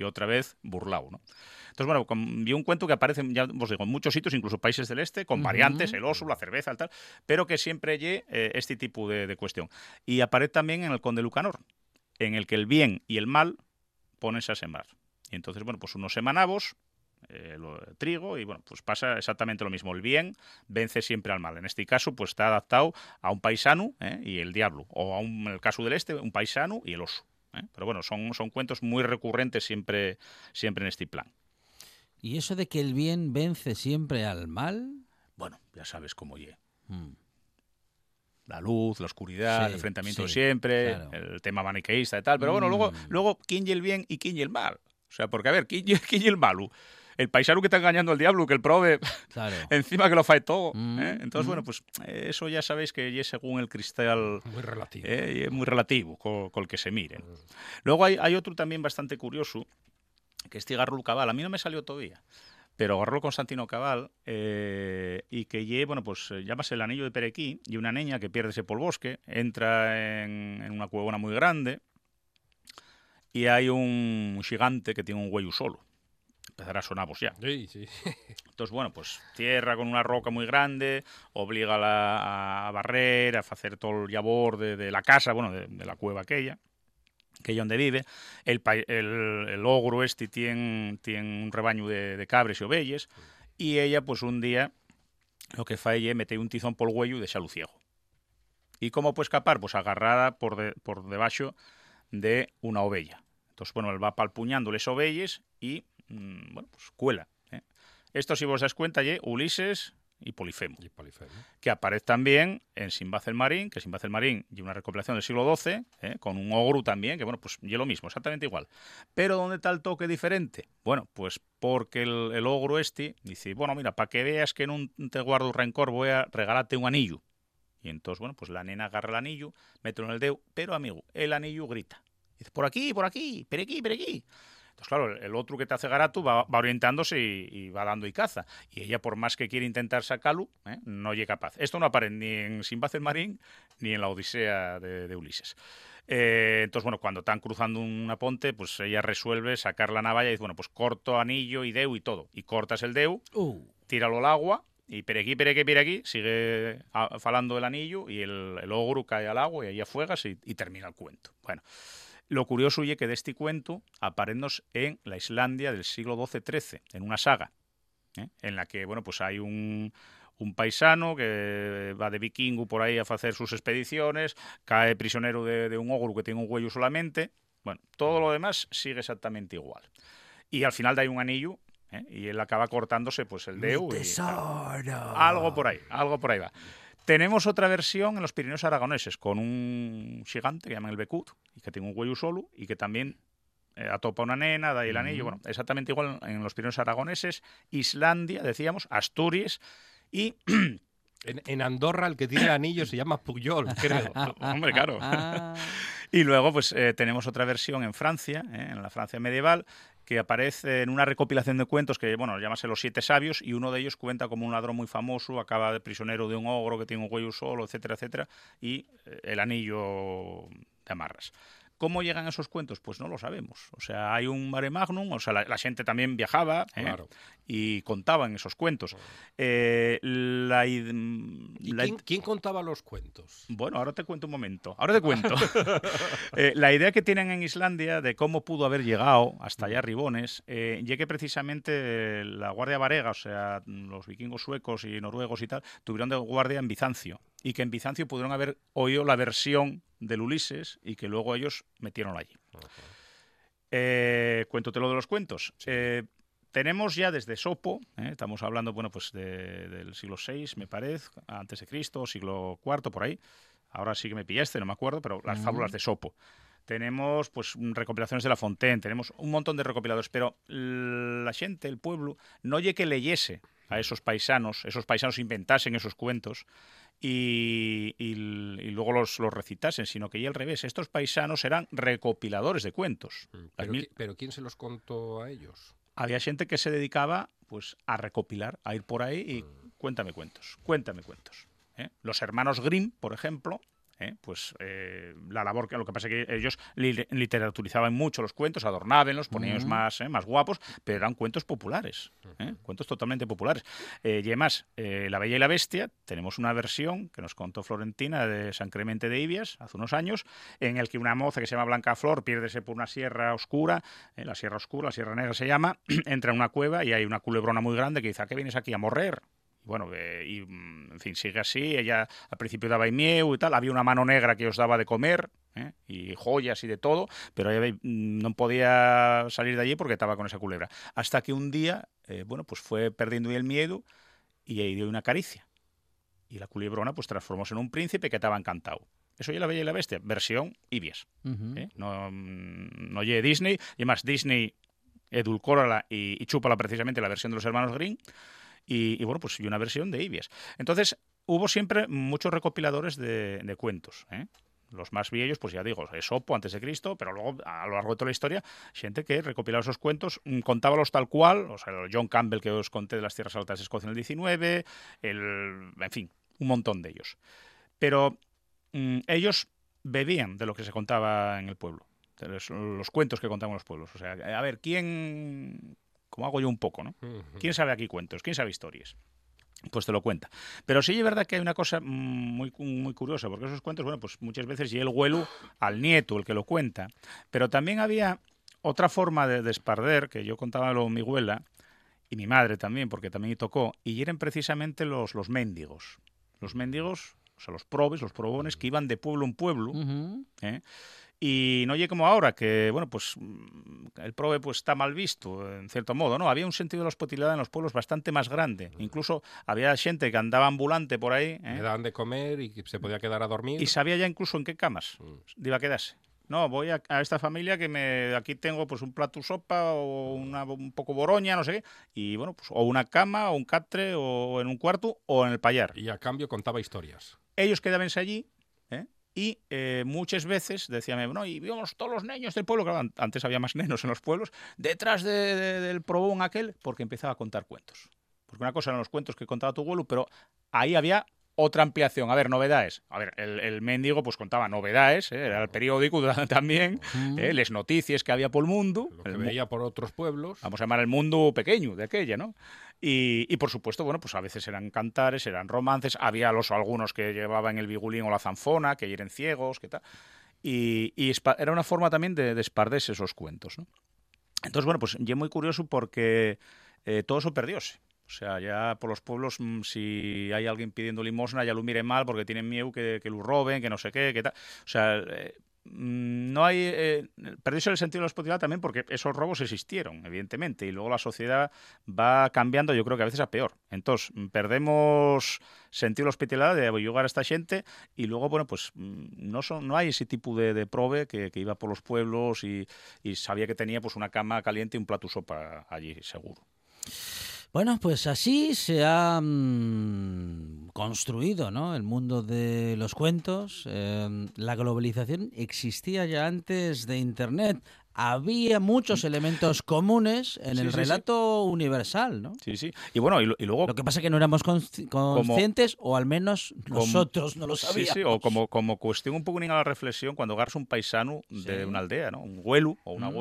Y otra vez burlao, ¿no? Entonces, bueno, vi un cuento que aparece, ya os digo, en muchos sitios, incluso países del este, con variantes, el oso, la cerveza, el tal, pero que siempre lle este tipo de, de, cuestión. Y aparece también en el Conde Lucanor, en el que el bien y el mal pones a sembrar. Y entonces, bueno, pues unos semanavos, eh, trigo y bueno, pues pasa exactamente lo mismo. El bien vence siempre al mal. En este caso, pues está adaptado a un paisano ¿eh? y el diablo, o a un, en el caso del este, un paisano y el oso. ¿Eh? Pero bueno, son, son cuentos muy recurrentes siempre, siempre en este plan. ¿Y eso de que el bien vence siempre al mal? Bueno, ya sabes cómo ye. Hmm la luz, la oscuridad, el enfrentamiento siempre, el tema maniqueísta y tal. Pero bueno, luego, mm. luego, ¿quién y el bien y quién y el mal? O sea, porque a ver, ¿quién y, quién y el malo? El paisano que está engañando al diablo, que el prove [LAUGHS] encima que lo fae todo. Mm, ¿eh? Entonces, bueno, mm. pues eso ya sabéis que es según el cristal. Muy relativo. ¿eh? muy relativo con, el que se miren. Luego hay, hay, otro también bastante curioso, que es Tigarro Cabal. A mí no me salió todavía pero agarró Constantino Cabal eh, y que lle, bueno, pues eh, llámase el anillo de Perequí y una niña que pierde por el bosque, entra en, una cuevona muy grande y hay un gigante que tiene un huello solo. Empezará a sonar ya. Sí, sí. [LAUGHS] Entonces, bueno, pues tierra con una roca muy grande, obliga a, a barrer, a hacer todo el labor de, la casa, bueno, de la cueva aquella que es donde vive, el, el, el ogro este tiene, tiene un rebaño de, de cabres y ovelles, y ella, pues un día, lo que fa ella mete un tizón por el huello y deja ciego. ¿Y cómo puede escapar? Pues agarrada por, de, por debajo de una ovella. Entonces, bueno, él va palpuñando ovelles y, mmm, bueno, pues cuela. ¿eh? Esto, si vos das cuenta, ye Ulises y Polifemo, que aparece también en Simbaz el Marín, que Simbaz el Marín y una recopilación del siglo XII, ¿eh? con un ogro también, que bueno, pues y lo mismo, exactamente igual. Pero ¿dónde está el toque diferente? Bueno, pues porque el, ogro este dice, bueno, mira, para que veas que no te guardo rencor, voy a regalarte un anillo. Y entonces, bueno, pues la nena agarra el anillo, mete en el dedo, pero amigo, el anillo grita. Dice, por aquí, por aquí, por aquí, por aquí. Pues claro, el otro que te hace garato va, orientándose y, va dando y caza. Y ella, por más que quiere intentar sacarlo, ¿eh? no llega capaz. Esto no aparece ni en Simbad el Marín ni en la Odisea de, Ulises. Eh, entonces, bueno, cuando están cruzando una ponte, pues ella resuelve sacar la navalla y dice, bueno, pues corto anillo y deu y todo. Y cortas el deu, Uh, tíralo al agua y perequí, perequí, perequí, sigue falando el anillo y el, el ogro cae al agua y ahí afuegas y, y termina el cuento. Bueno, lo curioso es que de este cuento aparemos en la Islandia del siglo XII-XIII, en una saga, ¿eh? en la que, bueno, pues hay un, un paisano que va de vikingo por ahí a hacer sus expediciones, cae prisionero de, de un ogro que tiene un huello solamente. Bueno, todo lo demás sigue exactamente igual. Y al final da un anillo ¿eh? y él acaba cortándose pues el deu. y- tesoro. algo por ahí, algo por ahí va. Tenemos otra versión en los Pirineos aragoneses con un gigante que llaman el Becut y que tiene un huello solo y que también eh, atopa una nena, da ahí el anillo. Bueno, exactamente igual en los Pirineos aragoneses, Islandia, decíamos, Asturias y [CLEARS THROAT] En, en Andorra el que tiene el anillo se llama Puyol, [LAUGHS] creo. Hombre, claro. Ah, [LAUGHS] Y luego, pues eh, tenemos otra versión en Francia, eh, en la Francia medieval, que aparece en una recopilación de cuentos que, bueno, llámase Los Siete Sabios, y uno de ellos cuenta como un ladrón muy famoso, acaba de prisionero de un ogro que tiene un huello solo, etcétera, etcétera, y eh, el anillo de amarras. ¿Cómo llegan esos cuentos? Pues no lo sabemos. O sea, hay un mare magnum, o sea, la, la gente también viajaba ¿eh? Claro. y contaban esos cuentos. Eh, la, id- ¿Y la- quién, quién contaba los cuentos? bueno, ahora te cuento un momento. Ahora te cuento. [LAUGHS] Eh, la idea que tienen en Islandia de cómo pudo haber llegado hasta allá Ribones, que precisamente la Guardia Varega, o sea, los vikingos suecos y noruegos y tal, tuvieron de guardia en Bizancio. Y que en Bizancio pudieron haber oído la versión del Ulises y que luego ellos metieron allí. Eh, cuéntote lo de los cuentos. Eh, tenemos ya desde Sopo, ¿eh? estamos hablando bueno, pues de- del siglo VI, me parece, antes de Cristo, siglo IV, por ahí. Ahora sí que me pillaste, no me acuerdo, pero las fábulas de Sopo. Tenemos pues recopilaciones de La Fontaine, tenemos un montón de recopiladores, pero la gente, el pueblo, no oye que leyese a esos paisanos, esos paisanos inventasen esos cuentos y, y- y luego los, los recitasen, sino que ya al revés, estos paisanos eran recopiladores de cuentos. Las Pero, mil- qui- pero ¿quién se los contó a ellos? había gente que se dedicaba pues a recopilar, a ir por ahí y cuéntame cuentos, cuéntame cuentos. ¿eh? Los hermanos Grimm, por ejemplo, ¿eh? pues eh, la labor que lo que pasa es que ellos li- literaturizaban mucho los cuentos, adornábenlos, ponían más, ¿eh? más guapos, pero eran cuentos populares, cuentos totalmente populares. Y además, La Bella y la Bestia, tenemos una versión que nos contó Florentina de San Clemente de Ibias hace unos años, en el que una moza que se llama Blanca Flor piérdese por una sierra oscura, la sierra oscura, la sierra negra se llama, [CLEARS THROAT] entra en una cueva y hay una culebrona muy grande que dice, ¿a qué vienes aquí a morrer? Y bueno, eh, y mm, en fin, sigue así. Ella al principio daba mieu y tal. Había una mano negra que os daba de comer ¿eh? y joyas y de todo, pero ella mm, no podía salir de allí porque estaba con esa culebra. Hasta que un día, eh, bueno, pues fue perdiendo el miedo y ahí dio una caricia. Y la culebrona pues transformóse en un príncipe que estaba encantado. Eso ya la Bella y la Bestia, versión Ibias. ujú. ¿eh? No, mm, no oye Disney. Y además, Disney edulcórala y, y chúpala precisamente la versión de los hermanos Green. Y, bueno, pues y una versión de Ibias. Entonces, hubo siempre muchos recopiladores de, cuentos. ¿eh? Los más viejos, pues ya digo, Esopo antes de Cristo, pero luego a lo largo de toda la historia, gente que recopilaba esos cuentos, mm, contábalos tal cual, o sea, John Campbell que os conté de las Tierras Altas de Escocia en el 19, el, en fin, un montón de ellos. Pero mm, ellos bebían de lo que se contaba en el pueblo, los, los cuentos que contaban los pueblos. O sea, a ver, ¿quién, como hago yo un poco, ¿no? ¿Quién sabe aquí cuentos? ¿Quién sabe historias? Pues te lo cuenta. Pero sí es verdad que hay una cosa muy, muy curiosa, porque esos cuentos, bueno, pues muchas veces y el huelo al nieto, el que lo cuenta. Pero también había otra forma de desparder, que yo contaba lo mi abuela y mi madre también, porque también tocó, y eran precisamente los, los mendigos. Los mendigos, o sea, los probes, los probones, que iban de pueblo en pueblo. ¿eh? Y no oye como ahora, que bueno, pues mm, el prove pues está mal visto, en cierto modo, ¿no? Había un sentido de la hospitalidad en los pueblos bastante más grande. Incluso había gente que andaba ambulante por ahí, ¿eh? Le daban de comer y se podía quedar a dormir. y sabía ya incluso en qué camas Mm. iba a quedarse. No, voy a, a esta familia que me aquí tengo pues un plato sopa o una, un poco boroña, no sé qué, y bueno, pues o una cama o un catre o en un cuarto o en el payar. Y a cambio contaba historias. ellos quedabanse allí. Y eh, muchas veces decían, no, y vimos todos los niños del pueblo, claro, an- antes había más [LAUGHS] nenos en los pueblos, detrás de- de- del probón aquel, porque empezaba a contar cuentos. Porque una cosa eran los cuentos que contaba tu abuelo, pero ahí había otra ampliación. A ver, novedades. A ver, el, el mendigo pues contaba novedades, ¿eh? era el periódico [LAUGHS] también, ¿eh? les noticias que había por el mundo. Lo que el veía por otros pueblos. vamos a llamar el mundo pequeño de aquella, ¿no? Y, y, por supuesto, bueno, pues a veces eran cantares, eran romances, había los algunos que llevaban el bigulín o la zanfona, que eran ciegos, que tal. Y, era una forma también de, de esos cuentos, ¿no? Entonces, bueno, pues yo muy curioso porque eh, todo eso perdióse. O sea, ya por los pueblos, mm, si hay alguien pidiendo limosna, ya lo mire mal porque tienen miedo que, que lo roben, que no sé qué, que tal. O sea, eh, mm, no hay. Eh, el sentido de la hospitalidad también porque esos robos existieron, evidentemente, y luego la sociedad va cambiando, yo creo que a veces a peor. Entonces, mm, perdemos sentido de la hospitalidad de ayudar a esta gente y luego, bueno, pues no son, no hay ese tipo de, de prove que, iba por los pueblos y, sabía que tenía pues una cama caliente y un plato sopa allí, seguro. Bueno, pues así se ha mm, construido ¿no? el mundo de los cuentos. Eh, la globalización existía ya antes de Internet. Había muchos elementos comunes en Sí, el sí, sí. relato universal, ¿no? Sí, sí. Y bueno, y, lo- y luego... Lo que pasa es que no éramos consci- conscientes, o al menos como- nosotros no lo Sí, sabíamos. sí, o como, como cuestión un poco a la reflexión, cuando agarras un paisano de Sí. una aldea, ¿no? Un huelu o una Mm.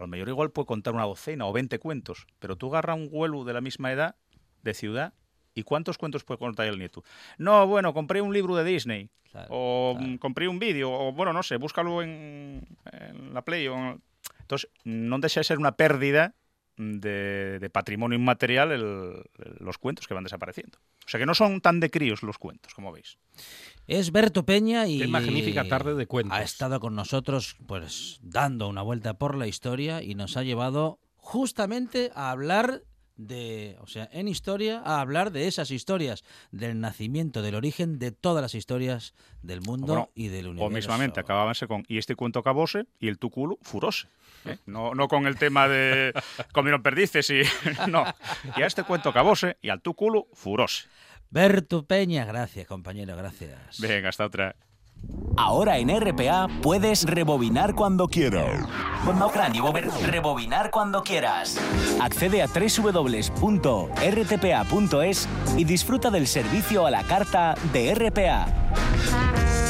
A lo mejor igual puede contar una docena o 20 cuentos, pero tú agarras un huelu de la misma edad, de ciudad, ¿y cuántos cuentos puede contar el nieto? No, bueno, compré un libro de Disney, Claro, o claro. mm, compré un vídeo, o bueno, no sé, búscalo en, en la Play. O en- Entonces, no deja de ser una pérdida de, de patrimonio inmaterial el- los cuentos que van desapareciendo. O sea que no son tan de críos los cuentos, como veis. Es Berto Peña y Qué magnífica tarde de cuentos. ha estado con nosotros pues dando una vuelta por la historia y nos ha llevado justamente a hablar de, o sea, en historia, a hablar de esas historias, del nacimiento, del origen de todas las historias del mundo Bueno, y del universo. O mismamente acabábanse con y este cuento acabóse y el tu culo furose. ¿Eh? No, no con el tema de comieron perdices y [LAUGHS] no. Y a este cuento acabóse y al tu culo furose. Berto Peña, gracias compañero, gracias. Venga, hasta otra. Ahora en RPA puedes rebobinar cuando quieras. Rebobinar cuando quieras. Accede a www.rtpa.es y disfruta del servicio a la carta de RPA.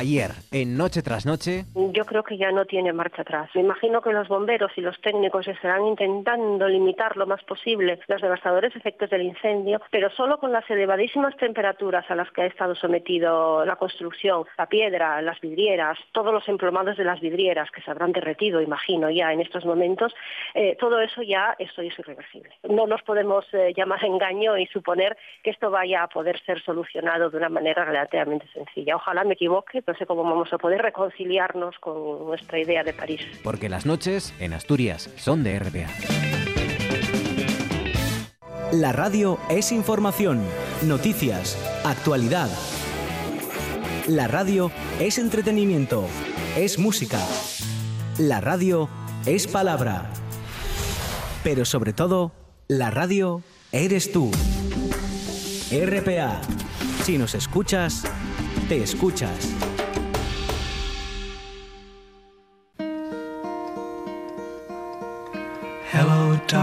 Ayer, en Noche tras Noche, Yo creo que ya no tiene marcha atrás. Me imagino que los bomberos y los técnicos estarán intentando limitar lo más posible los devastadores efectos del incendio, pero solo con las elevadísimas temperaturas a las que ha estado sometido la construcción, la piedra, las vidrieras, todos los emplomados de las vidrieras que se habrán derretido, imagino, ya en estos momentos, eh, todo eso ya esto es irreversible. No nos podemos eh, llamar engaño y suponer que esto vaya a poder ser solucionado de una manera relativamente sencilla. Ojalá me equivoque, no sé cómo vamos a poder reconciliarnos con nuestra idea de París. porque las noches en Asturias son de RPA. La radio es información, noticias, actualidad. La radio es entretenimiento, es música. La radio es palabra. Pero sobre todo, la radio eres tú. RPA. Si nos escuchas, te escuchas.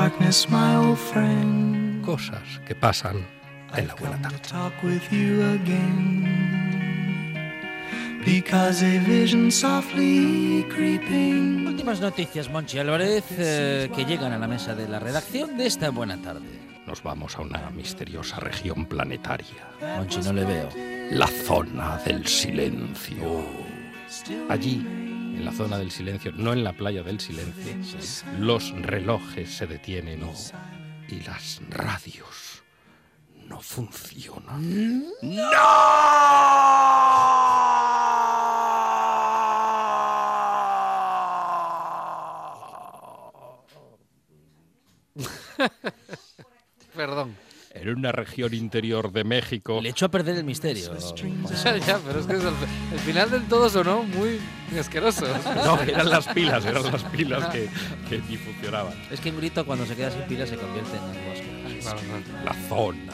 Darkness, my old friend. Cosas que pasan en la buena tarde. talk with you again. Because a vision softly creeping. Últimas noticias, Monchi Álvarez, eh, que llegan a la mesa de la redacción de esta buena tarde. Nos vamos a una misteriosa región planetaria. Monchi, no le veo. La zona del silencio. Allí, en la zona del silencio, no en la playa del silencio, los relojes se detienen y las radios no funcionan. [LAUGHS] Perdón. En una región interior de México, Le echo a perder el misterio. [LAUGHS] Ya, ya, pero es que es el, el final del todo sonó muy asqueroso. no, eran las pilas, eran las pilas que, que ni funcionaban. Es que un grito cuando se queda sin pila se convierte en algo asqueroso. La zona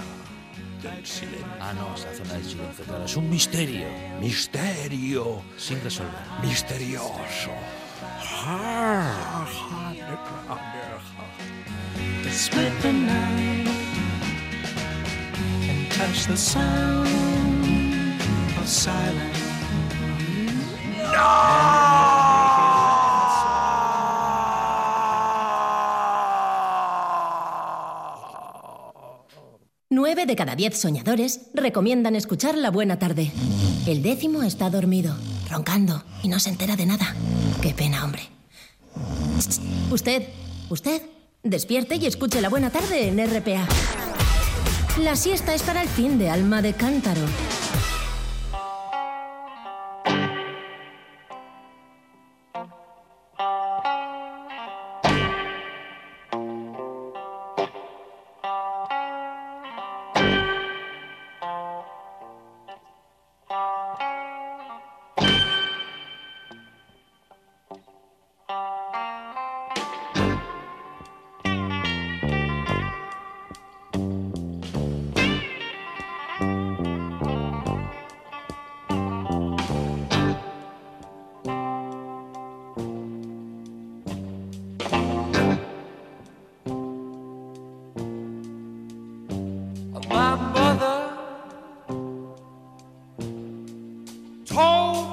del silencio. Ah, no, es la zona del silencio, claro. Es un misterio. Misterio. Sin resolver. Misterioso. split the night and Nueve de cada diez soñadores recomiendan escuchar La Buena Tarde. El décimo está dormido, roncando y no se entera de nada. Qué pena, hombre. Usted, usted, despierte y escuche La Buena Tarde en RPA. La siesta es para el fin de alma de cántaro. cold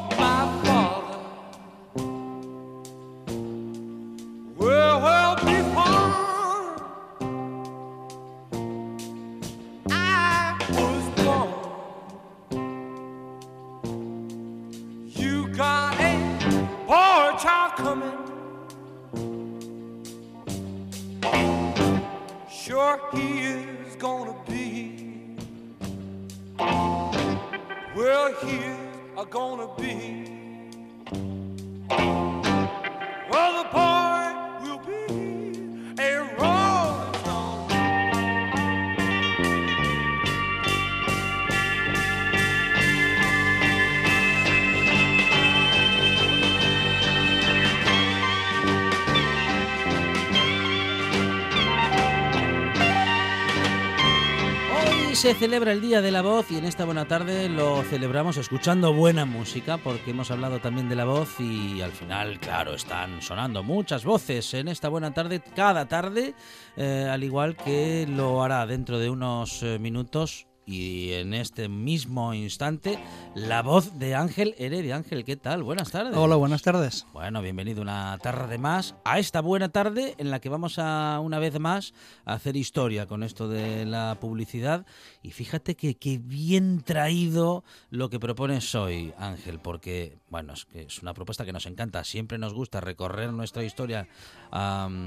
se celebra el Día de la Voz y en esta buena tarde lo celebramos escuchando buena música porque hemos hablado también de la voz y al final, claro, están sonando muchas voces en esta buena tarde cada tarde, eh, al igual que lo hará dentro de unos eh, minutos y en este mismo instante la voz de Ángel Heredia. Ángel, ¿qué tal? Buenas tardes. Hola, buenas tardes. Bueno, bienvenido una tarde más a esta buena tarde en la que vamos a una vez más a hacer historia con esto de la publicidad. Y fíjate que, que bien traído lo que propones hoy, Ángel, porque bueno, es que es una propuesta que nos encanta. Siempre nos gusta recorrer nuestra historia,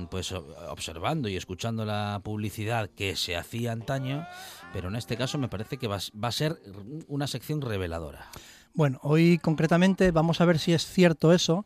pues observando y escuchando la publicidad que se hacía antaño, pero en este caso me parece que va, a s- va a ser una sección reveladora. Bueno, hoy concretamente vamos a ver si es cierto eso,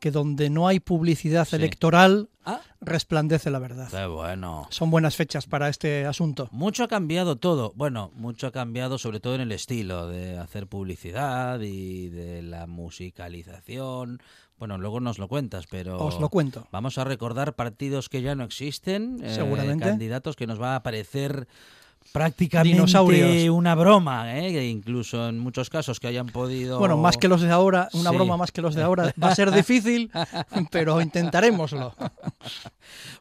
que donde no hay publicidad Sí. electoral, Ah. resplandece la verdad. Qué bueno. Son buenas fechas para este asunto. Mucho ha cambiado todo. Bueno, mucho ha cambiado sobre todo en el estilo de hacer publicidad y de la musicalización. Bueno, luego nos lo cuentas, pero... Os lo cuento. Vamos a recordar partidos que ya no existen. eh, Seguramente. candidatos que nos va a parecer prácticamente Dinosaurios. una broma, ¿eh? incluso en muchos casos que hayan podido... Bueno, más que los de ahora, una Sí. broma más que los de ahora, va a ser difícil, [LAUGHS] pero intentaremoslo.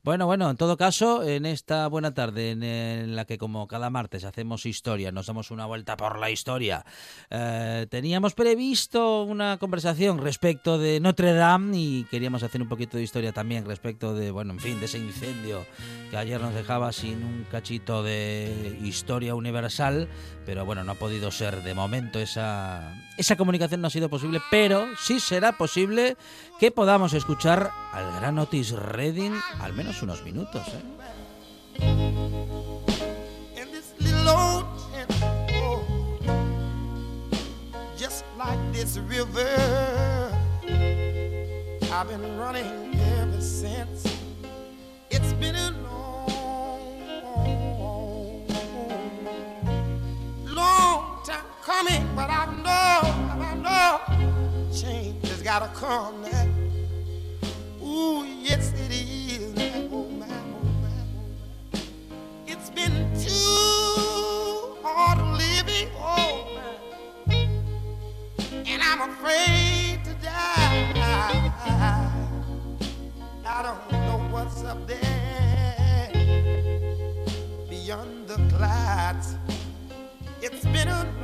Bueno, bueno, en todo caso, en esta buena tarde en, en la que como cada martes hacemos historia, nos damos una vuelta por la historia, eh, teníamos previsto una conversación respecto de Notre Dame y queríamos hacer un poquito de historia también respecto de, bueno, en fin, de ese incendio que ayer nos dejaba sin un cachito de historia universal, pero bueno, no ha podido ser de momento esa, esa comunicación no ha sido posible, pero sí será posible que podamos escuchar al gran Otis Redding al menos unos minutos. ¿eh? coming, but I know, I know change has got to come now. Ooh, yes it is. Now, oh, my, oh, my, oh. It's been too hard living, oh my. And I'm afraid to die. I don't know what's up there beyond the clouds. It's been a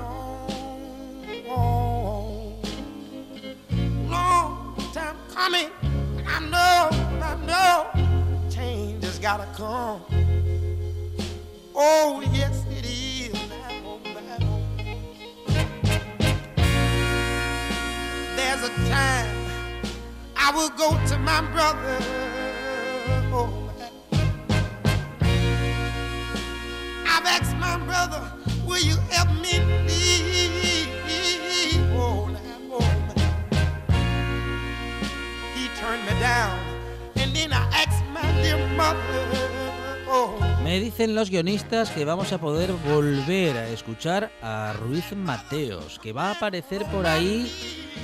coming. And I know, I know, change has gotta come. Oh, yes, it is. There's a time I will go to my brother. Oh, I've asked my brother, will you help me please? Me dicen los guionistas que vamos a poder volver a escuchar a Ruiz Mateos, que va a aparecer por ahí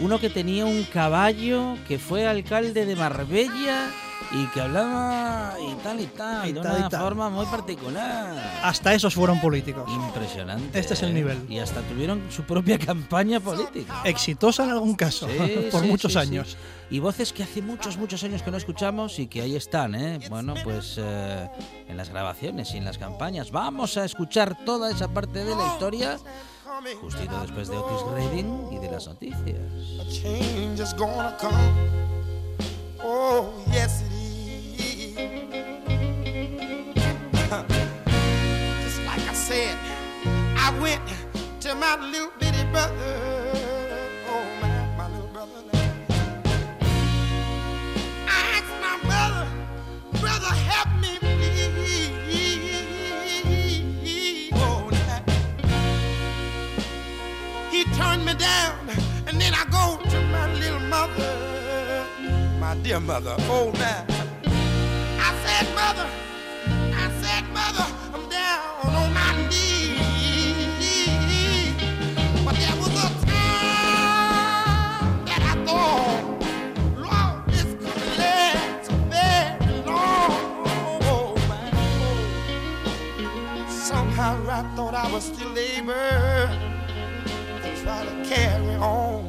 uno que tenía un caballo, que fue alcalde de Marbella y que hablaba y tal y tal, Y de tal y una tal. forma muy particular. Hasta esos fueron políticos. Impresionante. Este es el ¿eh? nivel. Y hasta tuvieron su propia campaña política. Exitosa en algún caso, Sí, [LAUGHS] por sí, muchos sí, sí. años. Y voces que hace muchos, muchos años que no escuchamos y que ahí están, ¿eh? Bueno, pues eh, en las grabaciones y en las campañas. Vamos a escuchar toda esa parte de la historia justito después de Otis Redding y de las noticias. Oh. Just like I said, I went to my little bitty brother. Mother, my dear mother. Oh, now. I said, Mother, I said, Mother, I'm down on my knees. But there was a time that I thought, Lord, this could last very long. Oh, oh. Somehow I thought I was still able to try to carry on.